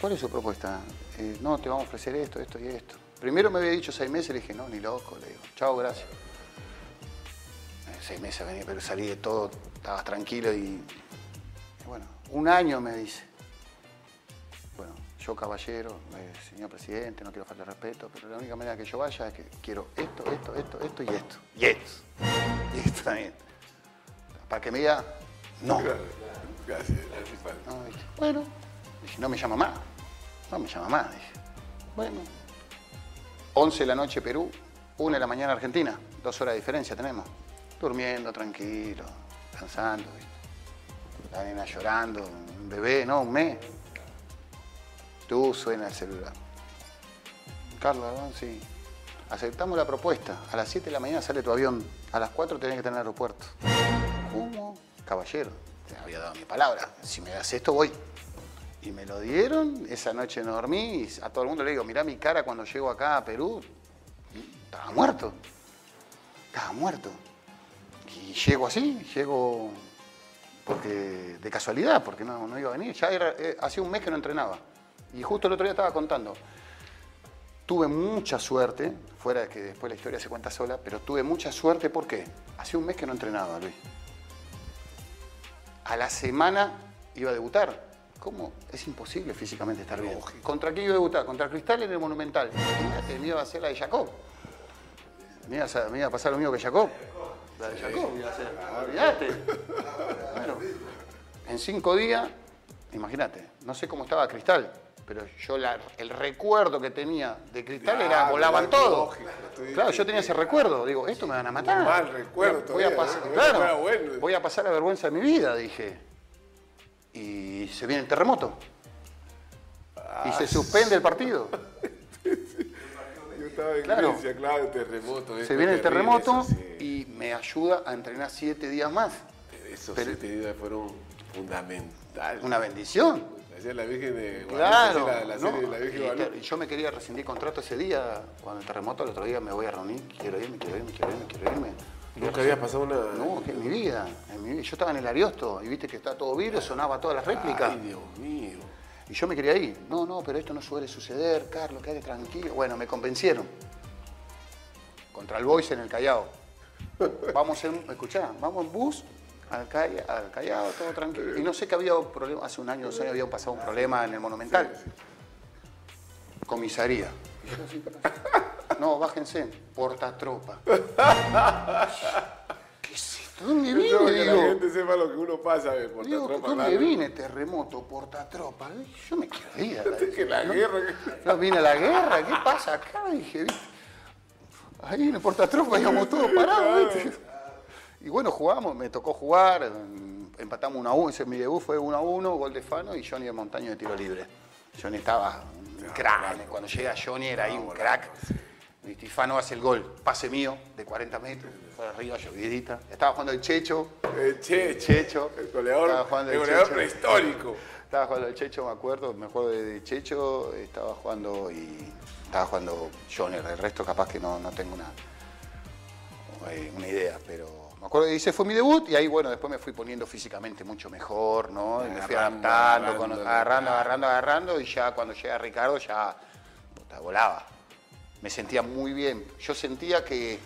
¿cuál es su propuesta? Eh, no, te vamos a ofrecer esto, esto y esto. Primero me había dicho seis meses, le dije, no, ni loco, le digo, chao, gracias. Eh, seis meses venía, pero salí de todo, estabas tranquilo y, y bueno, un año me dice. Bueno, yo caballero, eh, señor presidente, no quiero faltar respeto, pero la única manera que yo vaya es que quiero esto, esto, esto, esto y esto. Y esto. Y esto también. Para que me diga, no. Gracias, gracias. No, dije, bueno, dije, no me llama más. No me llama más, dije. Bueno. 11 de la noche Perú, 1 de la mañana Argentina. Dos horas de diferencia tenemos. Durmiendo tranquilo, descansando. ¿viste? La nena llorando, un bebé, ¿no? Un mes. Tú suena el celular. Carlos, ¿no? sí. Aceptamos la propuesta. A las 7 de la mañana sale tu avión. A las 4 tenés que estar en el aeropuerto. ¿Cómo? Caballero, te había dado mi palabra. Si me das esto, voy. Y me lo dieron, esa noche no dormí, y a todo el mundo le digo, mirá mi cara cuando llego acá a Perú. Estaba muerto. Estaba muerto. Y llego así, llego porque de casualidad, porque no, no iba a venir. Ya era, eh, hacía un mes que no entrenaba. Y justo el otro día estaba contando. Tuve mucha suerte, fuera de que después la historia se cuenta sola, pero tuve mucha suerte porque hacía un mes que no entrenaba, Luis. A la semana iba a debutar. ¿Cómo? Es imposible físicamente estar bien. ¿Contra quién iba a debutar? Contra Cristal en el Monumental. Imagínate, me iba a hacer la de Jacob. Me iba a, me iba a pasar lo mismo que Jacob. La de Jacob iba a hacer. Olvídate. Bueno, en cinco días, imagínate, no sé cómo estaba Cristal, pero yo la- el recuerdo que tenía de Cristal era volaban todo. lógico, Claro, yo tenía ese recuerdo. Digo, esto me van a matar. mal recuerdo Voy a, pasar, ¿no? claro, Era bueno. voy a pasar la vergüenza de mi vida, dije. Y se viene el terremoto. Y Ah. se suspende el partido. *laughs* Yo estaba en Claro. Grecia, claro, el terremoto. Se viene el terremoto eso sí. y me ayuda a entrenar siete días más. Esos pero- siete días fueron fundamentales. Una bendición. Hacía la Virgen de Guadalupe, Claro. la, la ¿no? serie de la Virgen de Y Guadalupe. te- yo me quería rescindir contrato ese día, cuando el terremoto, el otro día me voy a reunir, quiero irme, quiero irme, quiero irme, quiero irme. Nunca había pasado una... No, que en mi vida, en mi vida. Yo estaba en el Ariosto y viste que está todo vidrio, sonaba todas las réplicas. Ay, Dios mío. Y yo me quería ir. No, no, pero esto no suele suceder, Carlos, quédate tranquilo. Bueno, me convencieron. Contra el Boys en el Callao. Vamos en, escuchá, vamos en bus al, Calla- al Callao, todo tranquilo. Y no sé que había un problema, hace un año, dos años había pasado un problema en el Monumental. Comisaría. Yo No, bájense, portatropa. ¿Qué es esto? ¿Dónde Yo vine? creo que la gente sepa lo que uno pasa, ve, por Digo, ¿dónde claro. vine? Terremoto, portatropa. Yo me quiero ir. a la- *laughs* Que la ¿no? guerra... No, vine a la guerra, ¿qué pasa acá? Dije, ¿viste? Ahí en el portatropa íbamos todos parados, ¿viste? Y bueno, jugamos, me tocó jugar, em, empatamos 1 a 1, ese mi debut fue 1 a 1, gol de Fano y Johnny de Montaño de tiro libre. Johnny estaba un crack, cuando llega Johnny era ahí un crack. Y Fano hace el gol, pase mío de 40 metros, fue arriba, llovidita. Estaba jugando el Checho, El Checho. Checho. El goleador, Estaba jugando el el goleador Checho. prehistórico. Estaba jugando el Checho, me acuerdo, me acuerdo de, de Checho, estaba jugando y estaba jugando Johnny, el resto capaz que no, no tengo una, eh, una idea, pero me acuerdo ese fue mi debut y ahí bueno, después me fui poniendo físicamente mucho mejor, ¿no? Y me fui Agarrando, adaptando, con- agarrando, agarrando, agarrando, agarrando y ya cuando llega Ricardo ya puta, volaba. Me sentía muy bien. Yo sentía que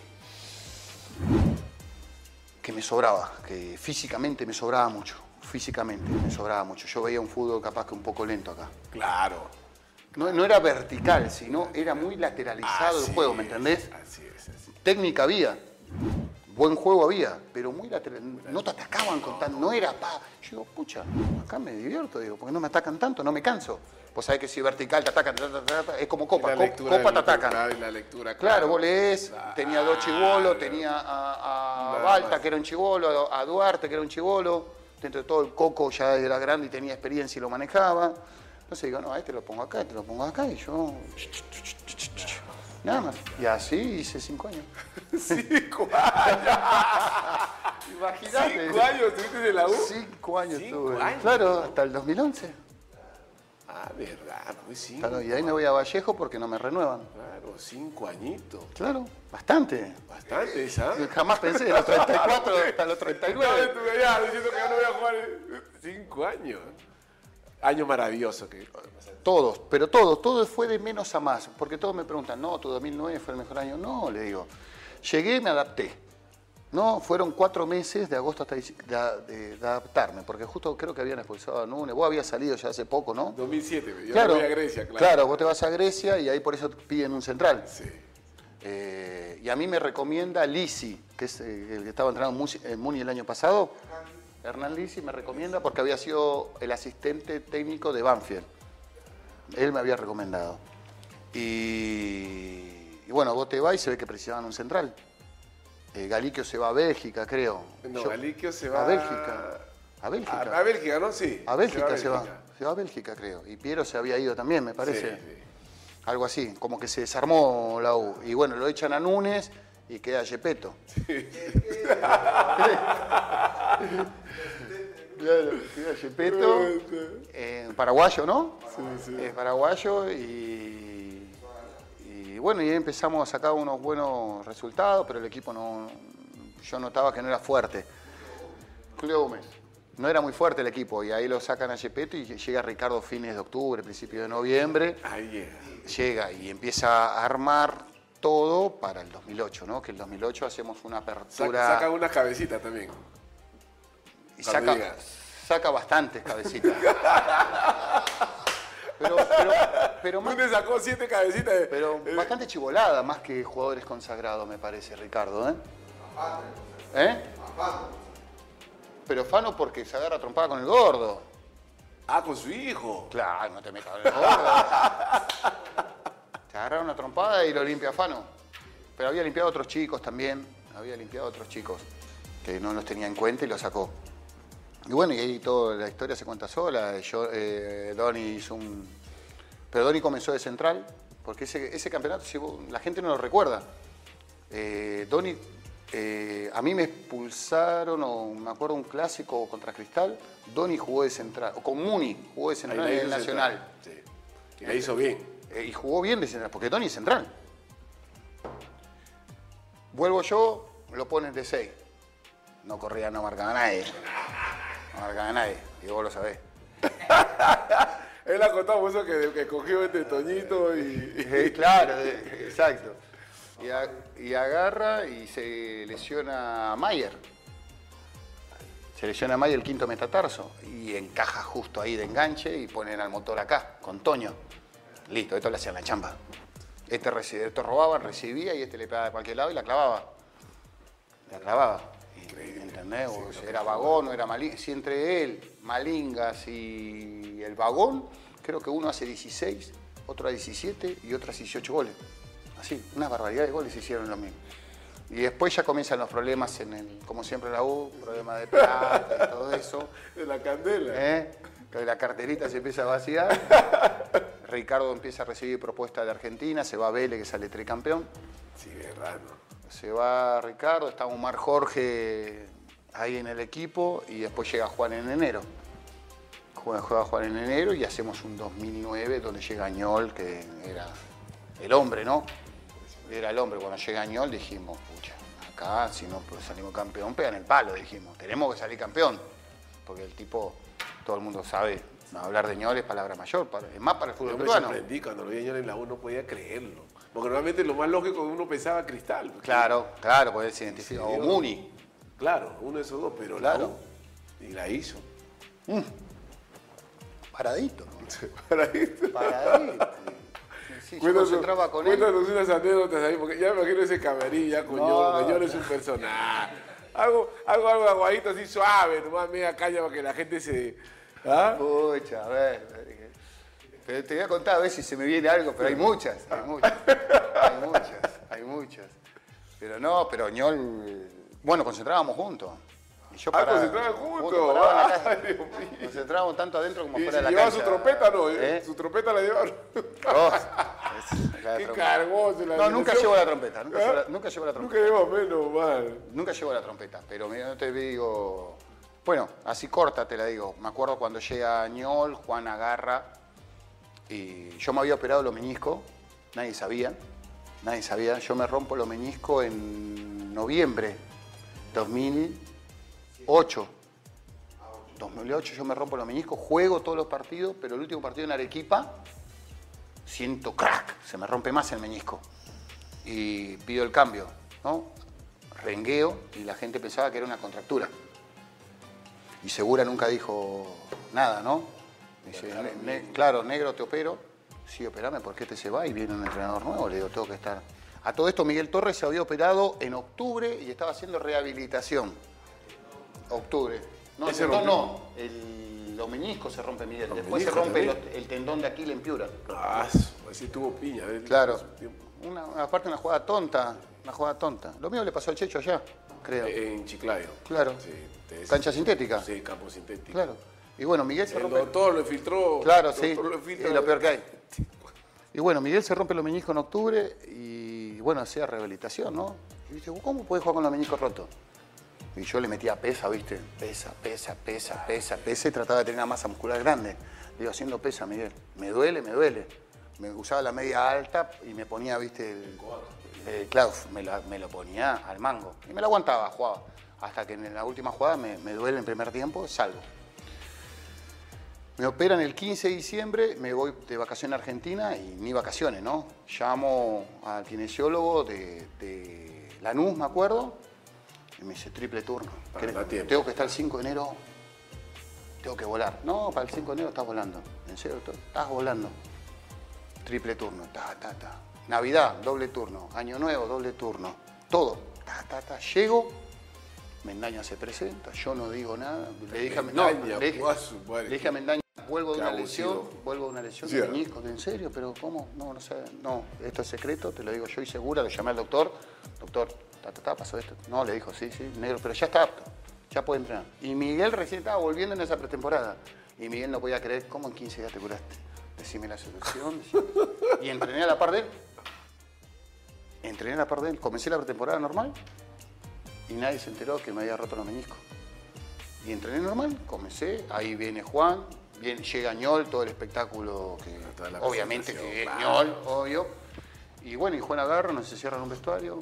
que me sobraba, que físicamente me sobraba mucho, físicamente me sobraba mucho. Yo veía un fútbol capaz que un poco lento acá. Claro. No, no era vertical, sino era muy lateralizado Así el juego, ¿me es, entendés? Así es, así. Técnica había, buen juego había, pero muy lateral. No te atacaban con tan, no era pa. Yo digo, pucha, acá me divierto, digo, porque no me atacan tanto, no me canso. Vos sabés que si vertical te atacan, ta, ta, es como copa, La copa te atacan. claro, y la lectura, Claro, vos lees, tenía a dos chivolos, tenía a, a Balta, que era un chivolo, a Duarte, que era un chivolo, dentro de todo el Coco ya era grande y tenía experiencia y lo manejaba. Entonces digo, no, a este lo pongo acá, este lo pongo acá, y yo... Nada más. Y así hice cinco años. *laughs* Cinco años. Imagínate. Cinco años estuviste en la U. Cinco años Cinco tuve. años. Claro, hasta el 2011. Ah, verdad, pues sí. Claro, y ahí me voy a Vallejo porque no me renuevan. Claro, cinco añitos. Claro, bastante. Bastante, ¿sabes? Jamás pensé, de los 34 hasta los Estaba 39. en tu allá diciendo que no voy a jugar. en- Cinco años. Año maravilloso. Que... Todos, pero todos, todo fue de menos a más, porque todos me preguntan, no, tu 2009 fue el mejor año. No, le digo, llegué, me adapté. No, fueron cuatro meses de agosto hasta de, de- de adaptarme, porque justo creo que habían expulsado a Nunes. Vos habías salido ya hace poco, ¿no? 2007, yo claro, voy a Grecia, claro. vos te vas a Grecia y ahí por eso piden un central. Sí. Eh, y a mí me recomienda Lisi, que es eh, el que estaba entrenando en Muni el año pasado. Hernán Lisi me recomienda porque había sido el asistente técnico de Banfield. Él me había recomendado. Y, y bueno, vos te vas y se ve que precisaban un central. Eh, Galiquio se va a Bélgica, creo. No, Yo- Galiquio se va a Bélgica. A Bélgica. A, a Bélgica, ¿no? Sí. A Bélgica se va. Bélgica. Se va a Bélgica, creo. Y Piero se había ido también, me parece. Sí, sí. Algo así, como que se desarmó la U. Y bueno, lo echan a Núñez y queda Yepeto. Claro, eh, paraguayo, ¿no? Es paraguayo y, y bueno, y ahí empezamos a sacar unos buenos resultados, pero el equipo no. Yo notaba que no era fuerte. Julio Gómez. No era muy fuerte el equipo y ahí lo sacan a Yepeto y llega Ricardo fines de octubre, principio de noviembre Ahí llega. llega y empieza a armar todo para el 2008, ¿no? Que el 2008 hacemos una apertura Saca, saca unas cabecitas también. y saca, saca bastantes cabecitas. *laughs* pero, pero, pero, más- sacó siete cabecitas. de- pero eh, bastante chivolada, más que jugadores consagrados, me parece, Ricardo, ¿eh? ¿Eh? Pero Fano porque se agarra trompada con el gordo. Ah, con su hijo. Claro, no te metas con el gordo. *laughs* Se agarra una trompada y lo limpia Fano. Pero había limpiado a otros chicos también. Había limpiado a otros chicos que no los tenía en cuenta y los sacó. Y bueno, y ahí toda la historia se cuenta sola. Yo, eh, Donny hizo un. Pero Donny comenzó de central, porque ese, ese campeonato llevó- la gente no lo recuerda. Eh, Donny, eh, a mí me expulsaron, o me acuerdo un clásico contra Cristal. Donny jugó de central, o con Muni jugó de central en el Nacional. central. Sí. Y la hizo bien. Eh, y jugó bien de central, porque Donny es central. Vuelvo yo, lo ponen de 6. No corría, no marcaba a nadie. No marcaba a nadie, y vos lo sabés. *laughs* Él ha contado eso que, que cogió este Toñito y. Eh, claro, eh, exacto. Y, a- y agarra y se lesiona a Mayer. Se lesiona a Mayer el quinto metatarso y encaja justo ahí de enganche y ponen al motor acá, con Toño. Listo, esto le hacían la chamba. Este, reci- estos robaban, recibía y este le pegaba de cualquier lado y la clavaba. La clavaba. Y, ¿Entendés? O sea, era vagón o era Malingas. Si entre él, Malingas y el vagón, creo que uno hace 16, otro a 17 y otro hace 18 goles. Así, una barbaridad de goles hicieron lo mismo. Y después ya comienzan los problemas en el, como siempre la U, problemas de plata y todo eso. *laughs* De la candela. ¿eh? Que la carterita se empieza a vaciar. *laughs* Ricardo empieza a recibir propuestas de Argentina, se va Vélez que sale tricampeón. Sí, raro. Se va Ricardo, está Omar Jorge ahí en el equipo y después llega Juan en enero. Juega, juega Juan en enero y hacemos un 2009 donde llega Añol, que era el hombre, ¿no? Era el hombre. Cuando llega Añol dijimos, pucha, acá si no pues, salimos campeón, pegan el palo, dijimos. Tenemos que salir campeón. Porque el tipo, todo el mundo sabe, hablar de Añol es palabra mayor, es más para el fútbol Yo me peruano. sorprendí cuando lo vi ayer en la U, no podía creerlo. Porque normalmente lo más lógico uno pensaba Cristal. Claro, claro, él se identifica. O Muni. Claro, uno de esos dos, pero Claro. la U. Y la hizo. Paradito. Para esto. Paradito. *laughs* Sí, yo concentraba con él. cuéntanos unas anécdotas ahí, porque ya me imagino ese camerín ya con No. Ñol, que Ñol es un personaje. Algo, algo, algo aguadito así suave, nomás media caña para que la gente se. ¿Ah? Pucha, a ver. Pero te voy a contar a ver si se me viene algo, pero hay muchas, hay muchas. Hay muchas, hay muchas. Pero no, pero Ñol. Bueno, concentrábamos juntos. Y yo Ah, concentraban juntos. mío. Concentrábamos tanto adentro como Y fuera de la llevaba cancha. su trompeta, no, ¿Eh? su trompeta la llevaron. Oh, *laughs* Qué cargoso la No, nunca llevo la trompeta, nunca ¿Ah? llevo la- nunca llevo la trompeta. Nunca llevó menos mal. Nunca llevo la trompeta, pero mira, no te digo. Bueno, así corta te la digo. Me acuerdo cuando llega Ñol, Juan agarra. Y yo me había operado los meniscos, nadie sabía. Nadie sabía. Yo me rompo los meniscos en noviembre 2008. 2008 yo me rompo los meniscos, juego todos los partidos, pero el último partido en Arequipa siento crack, se me rompe más el menisco. Y pido el cambio, ¿no? Rengueo y la gente pensaba que era una contractura. Y Segura nunca dijo nada, ¿no? Dice, "Ne- ne- claro, negro, te opero. Sí, operame, ¿por qué te se va? Y viene un entrenador nuevo, le digo, tengo que estar. A todo esto, Miguel Torres se había operado en octubre y estaba haciendo rehabilitación. Octubre. No, el tendón no. El, los meniscos se rompe, Miguel. Después se rompe los- el tendón de Aquiles en Piura. Ah, así tuvo piña. ¿eh? Claro. Una, aparte una jugada tonta, una jugada tonta. Lo mío le pasó al Checho allá, creo. En Chiclayo. Claro. Sí, te- Cancha sintética. Sí, campo sintético. Claro. Y bueno, Miguel se El rompe. doctor lo filtró. Claro, el sí. lo. Es lo peor que hay. Y bueno, Miguel se rompe los meniscos en octubre y bueno, hacía rehabilitación, ¿no? Y dice, ¿cómo puedes jugar con los meniscos rotos? Y yo le metía pesa, ¿viste? Pesa, pesa, pesa, pesa, pesa y trataba de tener una masa muscular grande. Le digo, haciendo pesa, Miguel. Me duele, me duele. Me usaba la media alta y me ponía, ¿viste? El, el Klaus, me, la- me lo ponía al mango. Y me lo aguantaba, jugaba. Hasta que en la última jugada me, me duele en primer tiempo, salgo. Me operan el 15 de diciembre, me voy de vacaciones a Argentina y ni vacaciones, ¿no? Llamo al kinesiólogo de, de Lanús, me acuerdo, y me dice triple turno. Para ¿Querés- dar tiempo. Tengo que estar el 5 de enero, tengo que volar. No, para el 5 de enero estás volando. ¿En serio? Estás volando. Triple turno, ta, ta, ta. Navidad, doble turno. Año Nuevo, doble turno. Todo, ta, ta, ta. Llego, Mendaña se presenta, yo no digo nada. Le dije a Mendaña, Mendaña, le dije- le dije a Mendaña, vuelvo de una lesión, vuelvo de una lesión Sí, de menisco. ¿En serio? ¿Pero cómo? No, no sé. No, esto es secreto, te lo digo yo y segura. Le llamé al doctor. Doctor, ta, ta, ta, pasó esto. No, le dijo, sí, sí, negro, pero ya está apto. Ya puede entrenar. Y Miguel recién estaba volviendo en esa pretemporada. Y Miguel no podía creer, ¿cómo en 15 días te curaste? Decime la solución. decime. Y entrené a la par de él. Entrené a la par de él. Comencé la pretemporada normal y nadie se enteró que me había roto los meniscos. Y entrené normal, comencé, ahí viene Juan, viene, llega Ñol, todo el espectáculo que la obviamente que es. Ñol, obvio. Y bueno, y Juan agarra, nos encierra en un vestuario.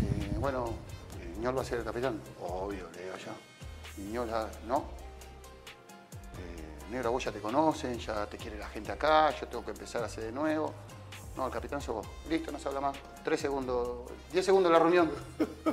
eh, bueno, eh, Ñol va a ser el capitán. Obvio, le digo yo. Y Ñol, ah, no. Eh, negro, vos ya te conocen, ya te quiere la gente acá, yo tengo que empezar a hacer de nuevo. No, el capitán sos vos. Listo, no se habla más. Tres segundos, diez segundos de la reunión.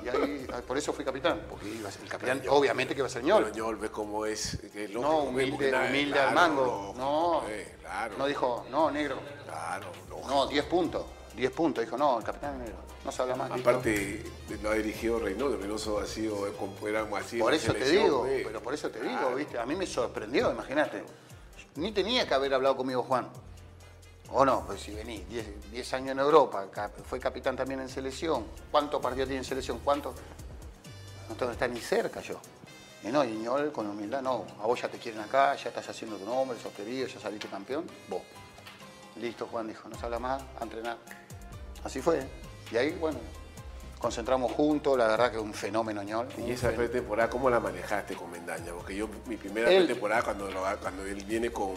Y ahí, ah, por eso fui capitán, porque iba a ser el capitán, obviamente que iba a ser Ñol. Pero Ñol, ves cómo es. Que es No, humilde, humilde claro, al mango. no, eh, claro. no dijo, no, negro. Claro, lógico. No, 10 puntos. 10 puntos. Dijo, no, el capitán negro. No se habla más. listo. Aparte, lo ha dirigido Reynoso. Reynoso ha sido, como era así. Por eso te digo, eh. pero por eso te digo, Claro. ¿viste? A mí me sorprendió, imagínate. Ni tenía que haber hablado conmigo Juan. O no, pues si vení 10 10 años en Europa, fue capitán también en selección. ¿Cuántos partidos tiene en selección? ¿Cuántos? No estar ni cerca yo. Y no, y Ñol con humildad, no, a vos ya te quieren acá, ya estás haciendo tu nombre, sos querido, ya saliste campeón, vos. Listo, Juan dijo, no se habla más, a entrenar. Así fue. Y ahí, bueno, concentramos juntos, la verdad que es un fenómeno Ñol. Y esa pretemporada, ¿cómo la manejaste con Mendaña? Porque yo, mi primera pretemporada, cuando, cuando él viene con,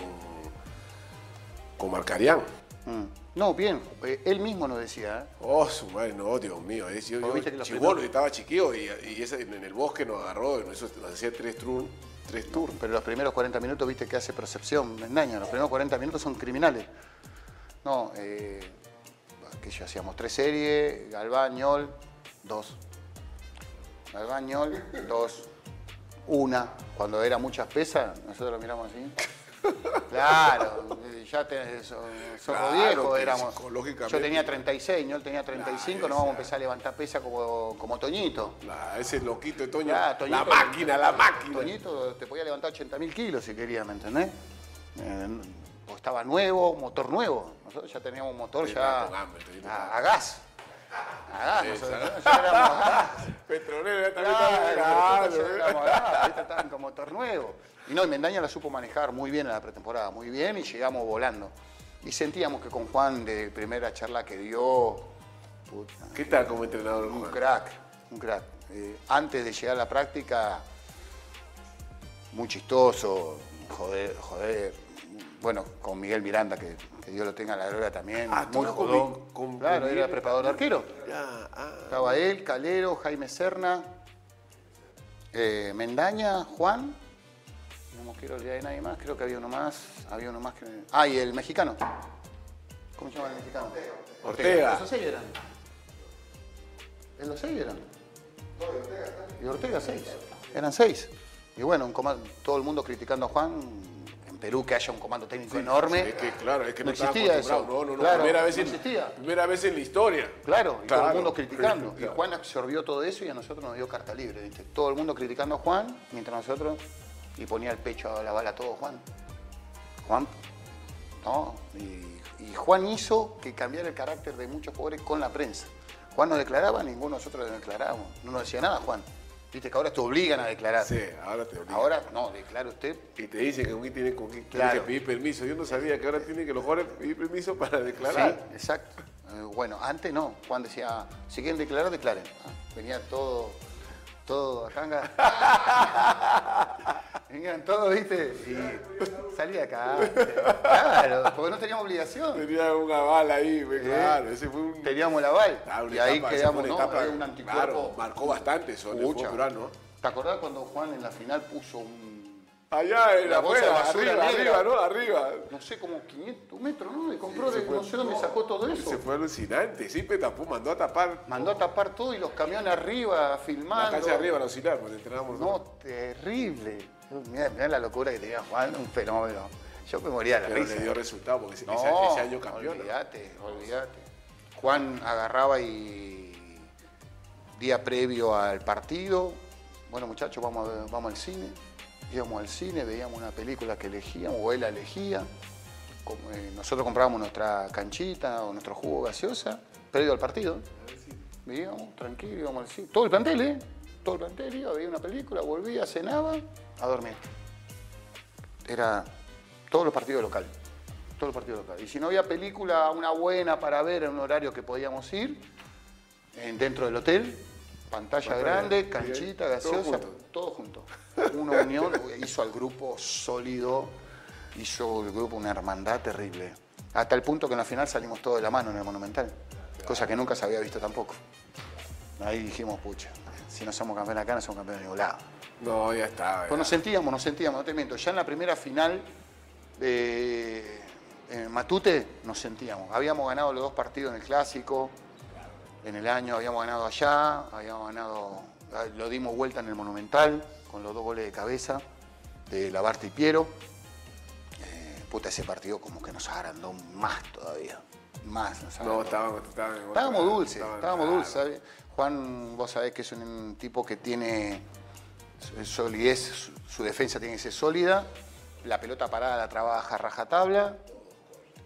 con Marcarián. Mm. No, bien, eh, él mismo nos decía, ¿eh? Oh, su madre, no, Dios mío. Es, yo, yo estaba chiquillo y, y ese, en el bosque nos agarró, y nos hacía tres, turnos tres turnos. pero los primeros 40 minutos viste que hace percepción, Mendaña, los primeros 40 minutos son criminales. No, eh, que yo hacíamos tres series, Galván, Ñol, dos. Galván, Ñol, dos. Una, cuando era muchas pesas, nosotros lo miramos así. Claro, eh, ya te, so- somos Claro, viejos, éramos. Yo tenía 36, Ñol tenía 35, no vamos a empezar a levantar pesa como, como Toñito. La- ese loquito de Toño. Toñito- la máquina, la máquina. Toñito te podía levantar 80 mil kilos si quería, ¿me entendés? Eh, o estaba nuevo, motor nuevo. Nosotros ya teníamos motor Sí, ya a, a gas. A gas, Sí, nosotros ¿sabes? ya éramos a gas. *laughs* Petrolero, ya también Claro, nosotros éramos gas, estaban con motor nuevo. Y no, y Mendaña la supo manejar muy bien en la pretemporada, muy bien, y llegamos volando. Y sentíamos que con Juan, de primera charla que dio, puta, ¿Qué tal como entrenador, un Juan? crack, un crack. Eh, antes de llegar a la práctica, muy chistoso, joder, joder. Bueno, con Miguel Miranda, que, que Dios lo tenga en la gloria también. Ah, muy jodón. Con- claro, era preparador de arquero. Ya, ah. Estaba él, Calero, Jaime Serna, eh, Mendaña, Juan No quiero olvidar de nadie más, creo que había uno más. Había uno más que. Ah, y el mexicano. ¿Cómo se llama el mexicano? Ortega. ¿Esos seis eran? ¿En los seis eran? Y Ortega seis. Eran seis. Y bueno, un comando, todo el mundo criticando a Juan. En Perú que haya un comando técnico enorme. Es que, claro, es que no, no existía eso. No, no, no. Claro, primera, vez no en, primera vez en la historia. Claro, y todo el mundo criticando. Claro. *laughs* Y Juan absorbió todo eso y a nosotros nos dio carta libre, ¿viste? Todo el mundo criticando a Juan, mientras nosotros. Y ponía el pecho a la bala todo Juan. Juan. No. Y, y Juan hizo que cambiara el carácter de muchos jugadores con la prensa. Juan no declaraba, ninguno de nosotros le declarábamos. No nos decía nada, Juan. Viste que ahora te obligan a declarar. Sí, ahora te obligan. Ahora, no, declara usted. Y te dicen que tiene, con quién Claro. que pedir permiso. Yo no sabía que ahora tienen que los jugadores pedir permiso para Sí, declarar. exacto. Eh, bueno, antes no. Juan decía, si quieren declarar, declaren. Ah, venía todo, todo acá. *laughs* Venían todos, ¿viste? Y *laughs* salía acá. Claro, porque no teníamos obligación. Tenía una bala ahí, claro. Ese fue un. Teníamos la bal. Ah, y ahí etapa, quedamos, ¿no? etapa, un anticuerpo. Claro, marcó bastante eso el Mucha. fútbol peruano. ¿Te acordás cuando Juan en la final puso un, Allá en La la afuera, basura arriba, negra. arriba, ¿no? Arriba. no sé, como 500 metros, ¿no? Y compró de fue- no sé dónde sacó todo eso. Se fue alucinante. Siempre tapó, mandó a tapar Mandó a tapar todo y los camiones arriba, la filmando. cancha arriba a alucinar, porque entrenamos. No, terrible. Mirá, mirá la locura que tenía Juan, un fenómeno. Yo me moría de la Pero risa. le dio resultado, porque ese, no, ese- año campeón. ¿no? olvídate, olvídate. Juan agarraba y día previo al partido, bueno muchachos, vamos, a ver- vamos al cine. Íbamos al cine, veíamos una película que elegíamos, o él la elegía. Como, eh, nosotros comprábamos nuestra canchita o nuestro jugo gaseosa, previo al partido. Veíamos, tranquilo, íbamos al cine. Todo el plantel, ¿eh? Todo el plantel iba, veía una película, volvía, cenaba, a dormir. Era todos los partidos locales. Todos los partidos locales. Y si no había película, una buena para ver en un horario que podíamos ir, en- dentro del hotel, pantalla Pantalla, grande, canchita, todo gaseosa, junto. todo junto. *laughs* Una unión, hizo al grupo sólido, hizo el grupo una hermandad terrible. Hasta el punto que en la final salimos todos de la mano en el Monumental, cosa que nunca se había visto tampoco. Ahí dijimos, pucha, si no somos campeones acá, no somos campeones de ningún lado. No, ya está. Pues nos sentíamos, nos sentíamos, no te miento. Ya en la primera final de en Matute nos sentíamos. Habíamos ganado los dos partidos en el clásico, en el año habíamos ganado allá, habíamos ganado, lo dimos vuelta en el Monumental con los dos goles de cabeza de Labarte y Piero. Eh, puta, ese partido como que nos agrandó más todavía. Más nos agrandó. No, estábamos, estábamos, Estábamos dulces, estábamos claro. dulces. Juan, vos sabés que es un tipo que tiene solidez, su, defensa tiene que ser sólida, la pelota parada la trabaja rajatabla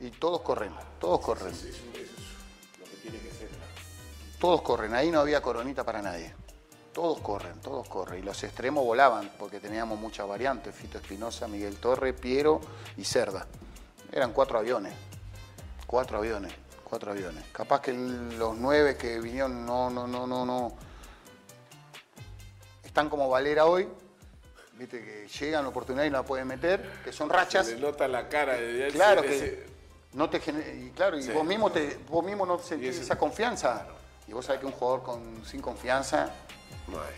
y todos corren, todos corren. Todos corren, ahí no había coronita para nadie. Todos corren, todos corren. Y los extremos volaban porque teníamos muchas variantes, Fito Espinosa, Miguel Torre, Piero y Cerda. Eran cuatro aviones. Cuatro aviones, cuatro aviones. Capaz que los nueve que vinieron no, no, no, no, no. Están como Valera hoy, viste que llegan la oportunidad y no la pueden meter, que son rachas. Se le nota la cara de Claro que ese- no te y claro, y Sí. vos mismo te, vos mismo no sentís ese- esa confianza. Y vos sabés que un jugador con, sin confianza No hay,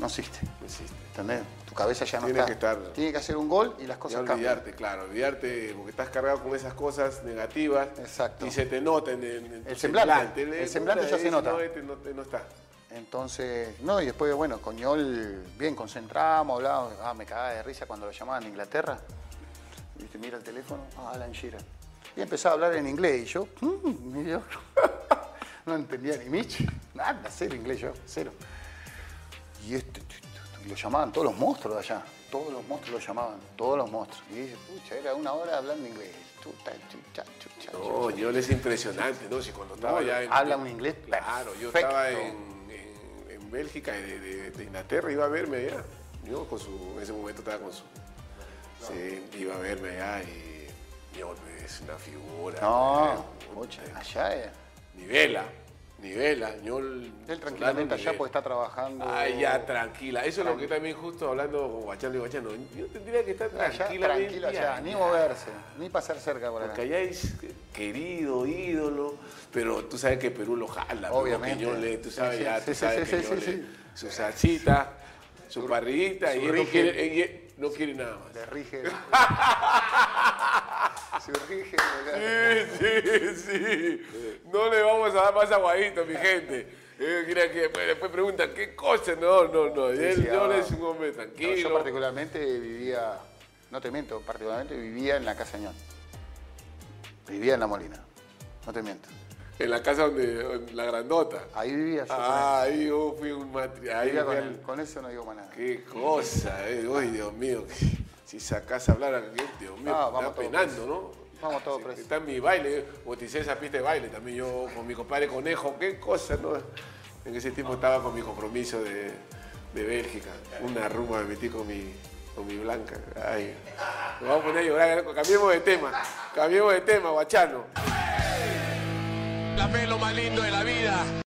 no existe. no existe. ¿Entendés? Tu cabeza ya no Tiene está. que estar- Tiene que hacer un gol y las cosas cambian. olvidarte, claro, olvidarte, porque estás cargado con esas cosas negativas. Exacto. Y se te nota en, El semblante, El, el semblante ya se nota. No, este no, este no está. Entonces, no, y después, bueno, con Ñol bien concentramos, hablábamos, ah, me cagaba de risa cuando lo llamaban de Inglaterra. Viste, mira el teléfono, ah, Alan Shearer. Y empezaba a hablar en inglés y yo, mm, y yo *laughs* no entendía ni Mitch, nada, cero inglés yo, cero. Y este, lo llamaban todos los monstruos de allá, todos los monstruos lo llamaban, todos los monstruos. Y dice, pucha, era una hora hablando inglés. No, yo es impresionante, ¿no? Si cuando estaba No, ya en. habla un inglés Claro, yo estaba en, en- en Bélgica y de, de- de Inglaterra, iba a verme allá. Yo con su, en ese momento estaba con su. Sí, iba a verme allá y. Yo, es una figura. No, eh, allá es. Nivela, nivela. Yo, Él tranquilamente allá puede estar trabajando. Ay, ya, tranquila. Eso es lo que también justo hablando con Guachano y Guachano. Yo tendría que estar Allá, tranquilamente. tranquilo allá, ni moverse, ni pasar cerca por acá. Porque allá es querido, ídolo, pero tú sabes que Perú lo jala. Obviamente. Tú sabes sí, ya, sí, tú sabes sí, que su salsita, su parrillita, su y él no rique. quiere, y- No quiere nada más. Le rige. *laughs* Se rige. Sí, sí, sí. No le vamos a dar más aguadito, mi gente. Eh, mira que después, preguntan, ¿qué cosa? No, no, no. Y él, sí, yo le es un hombre No, tranquilo. yo particularmente vivía, no te miento, particularmente vivía en la Casa Ñón. Vivía en La Molina. No te miento. En la casa donde, en la grandota. Ahí vivía yo. Ah, ahí yo fui un matrimonio. con. Vivía con, eso no digo más nada. Qué cosa, eh. Uy, Dios mío. Si sacás a hablar a Dios mío, Ah, está penando. ¿no? Vamos todos presos. Está en mi baile, yo bauticé esa pista de baile también yo con mi compadre Conejo, qué cosa, ¿no? En ese tiempo estaba con mi compromiso de, de Bélgica. Una rumba me metí con mi, con mi blanca. Ay, nos vamos a poner a llorar. Cambiemos de tema, cambiemos de tema, guachano. La fe es lo más lindo de la vida.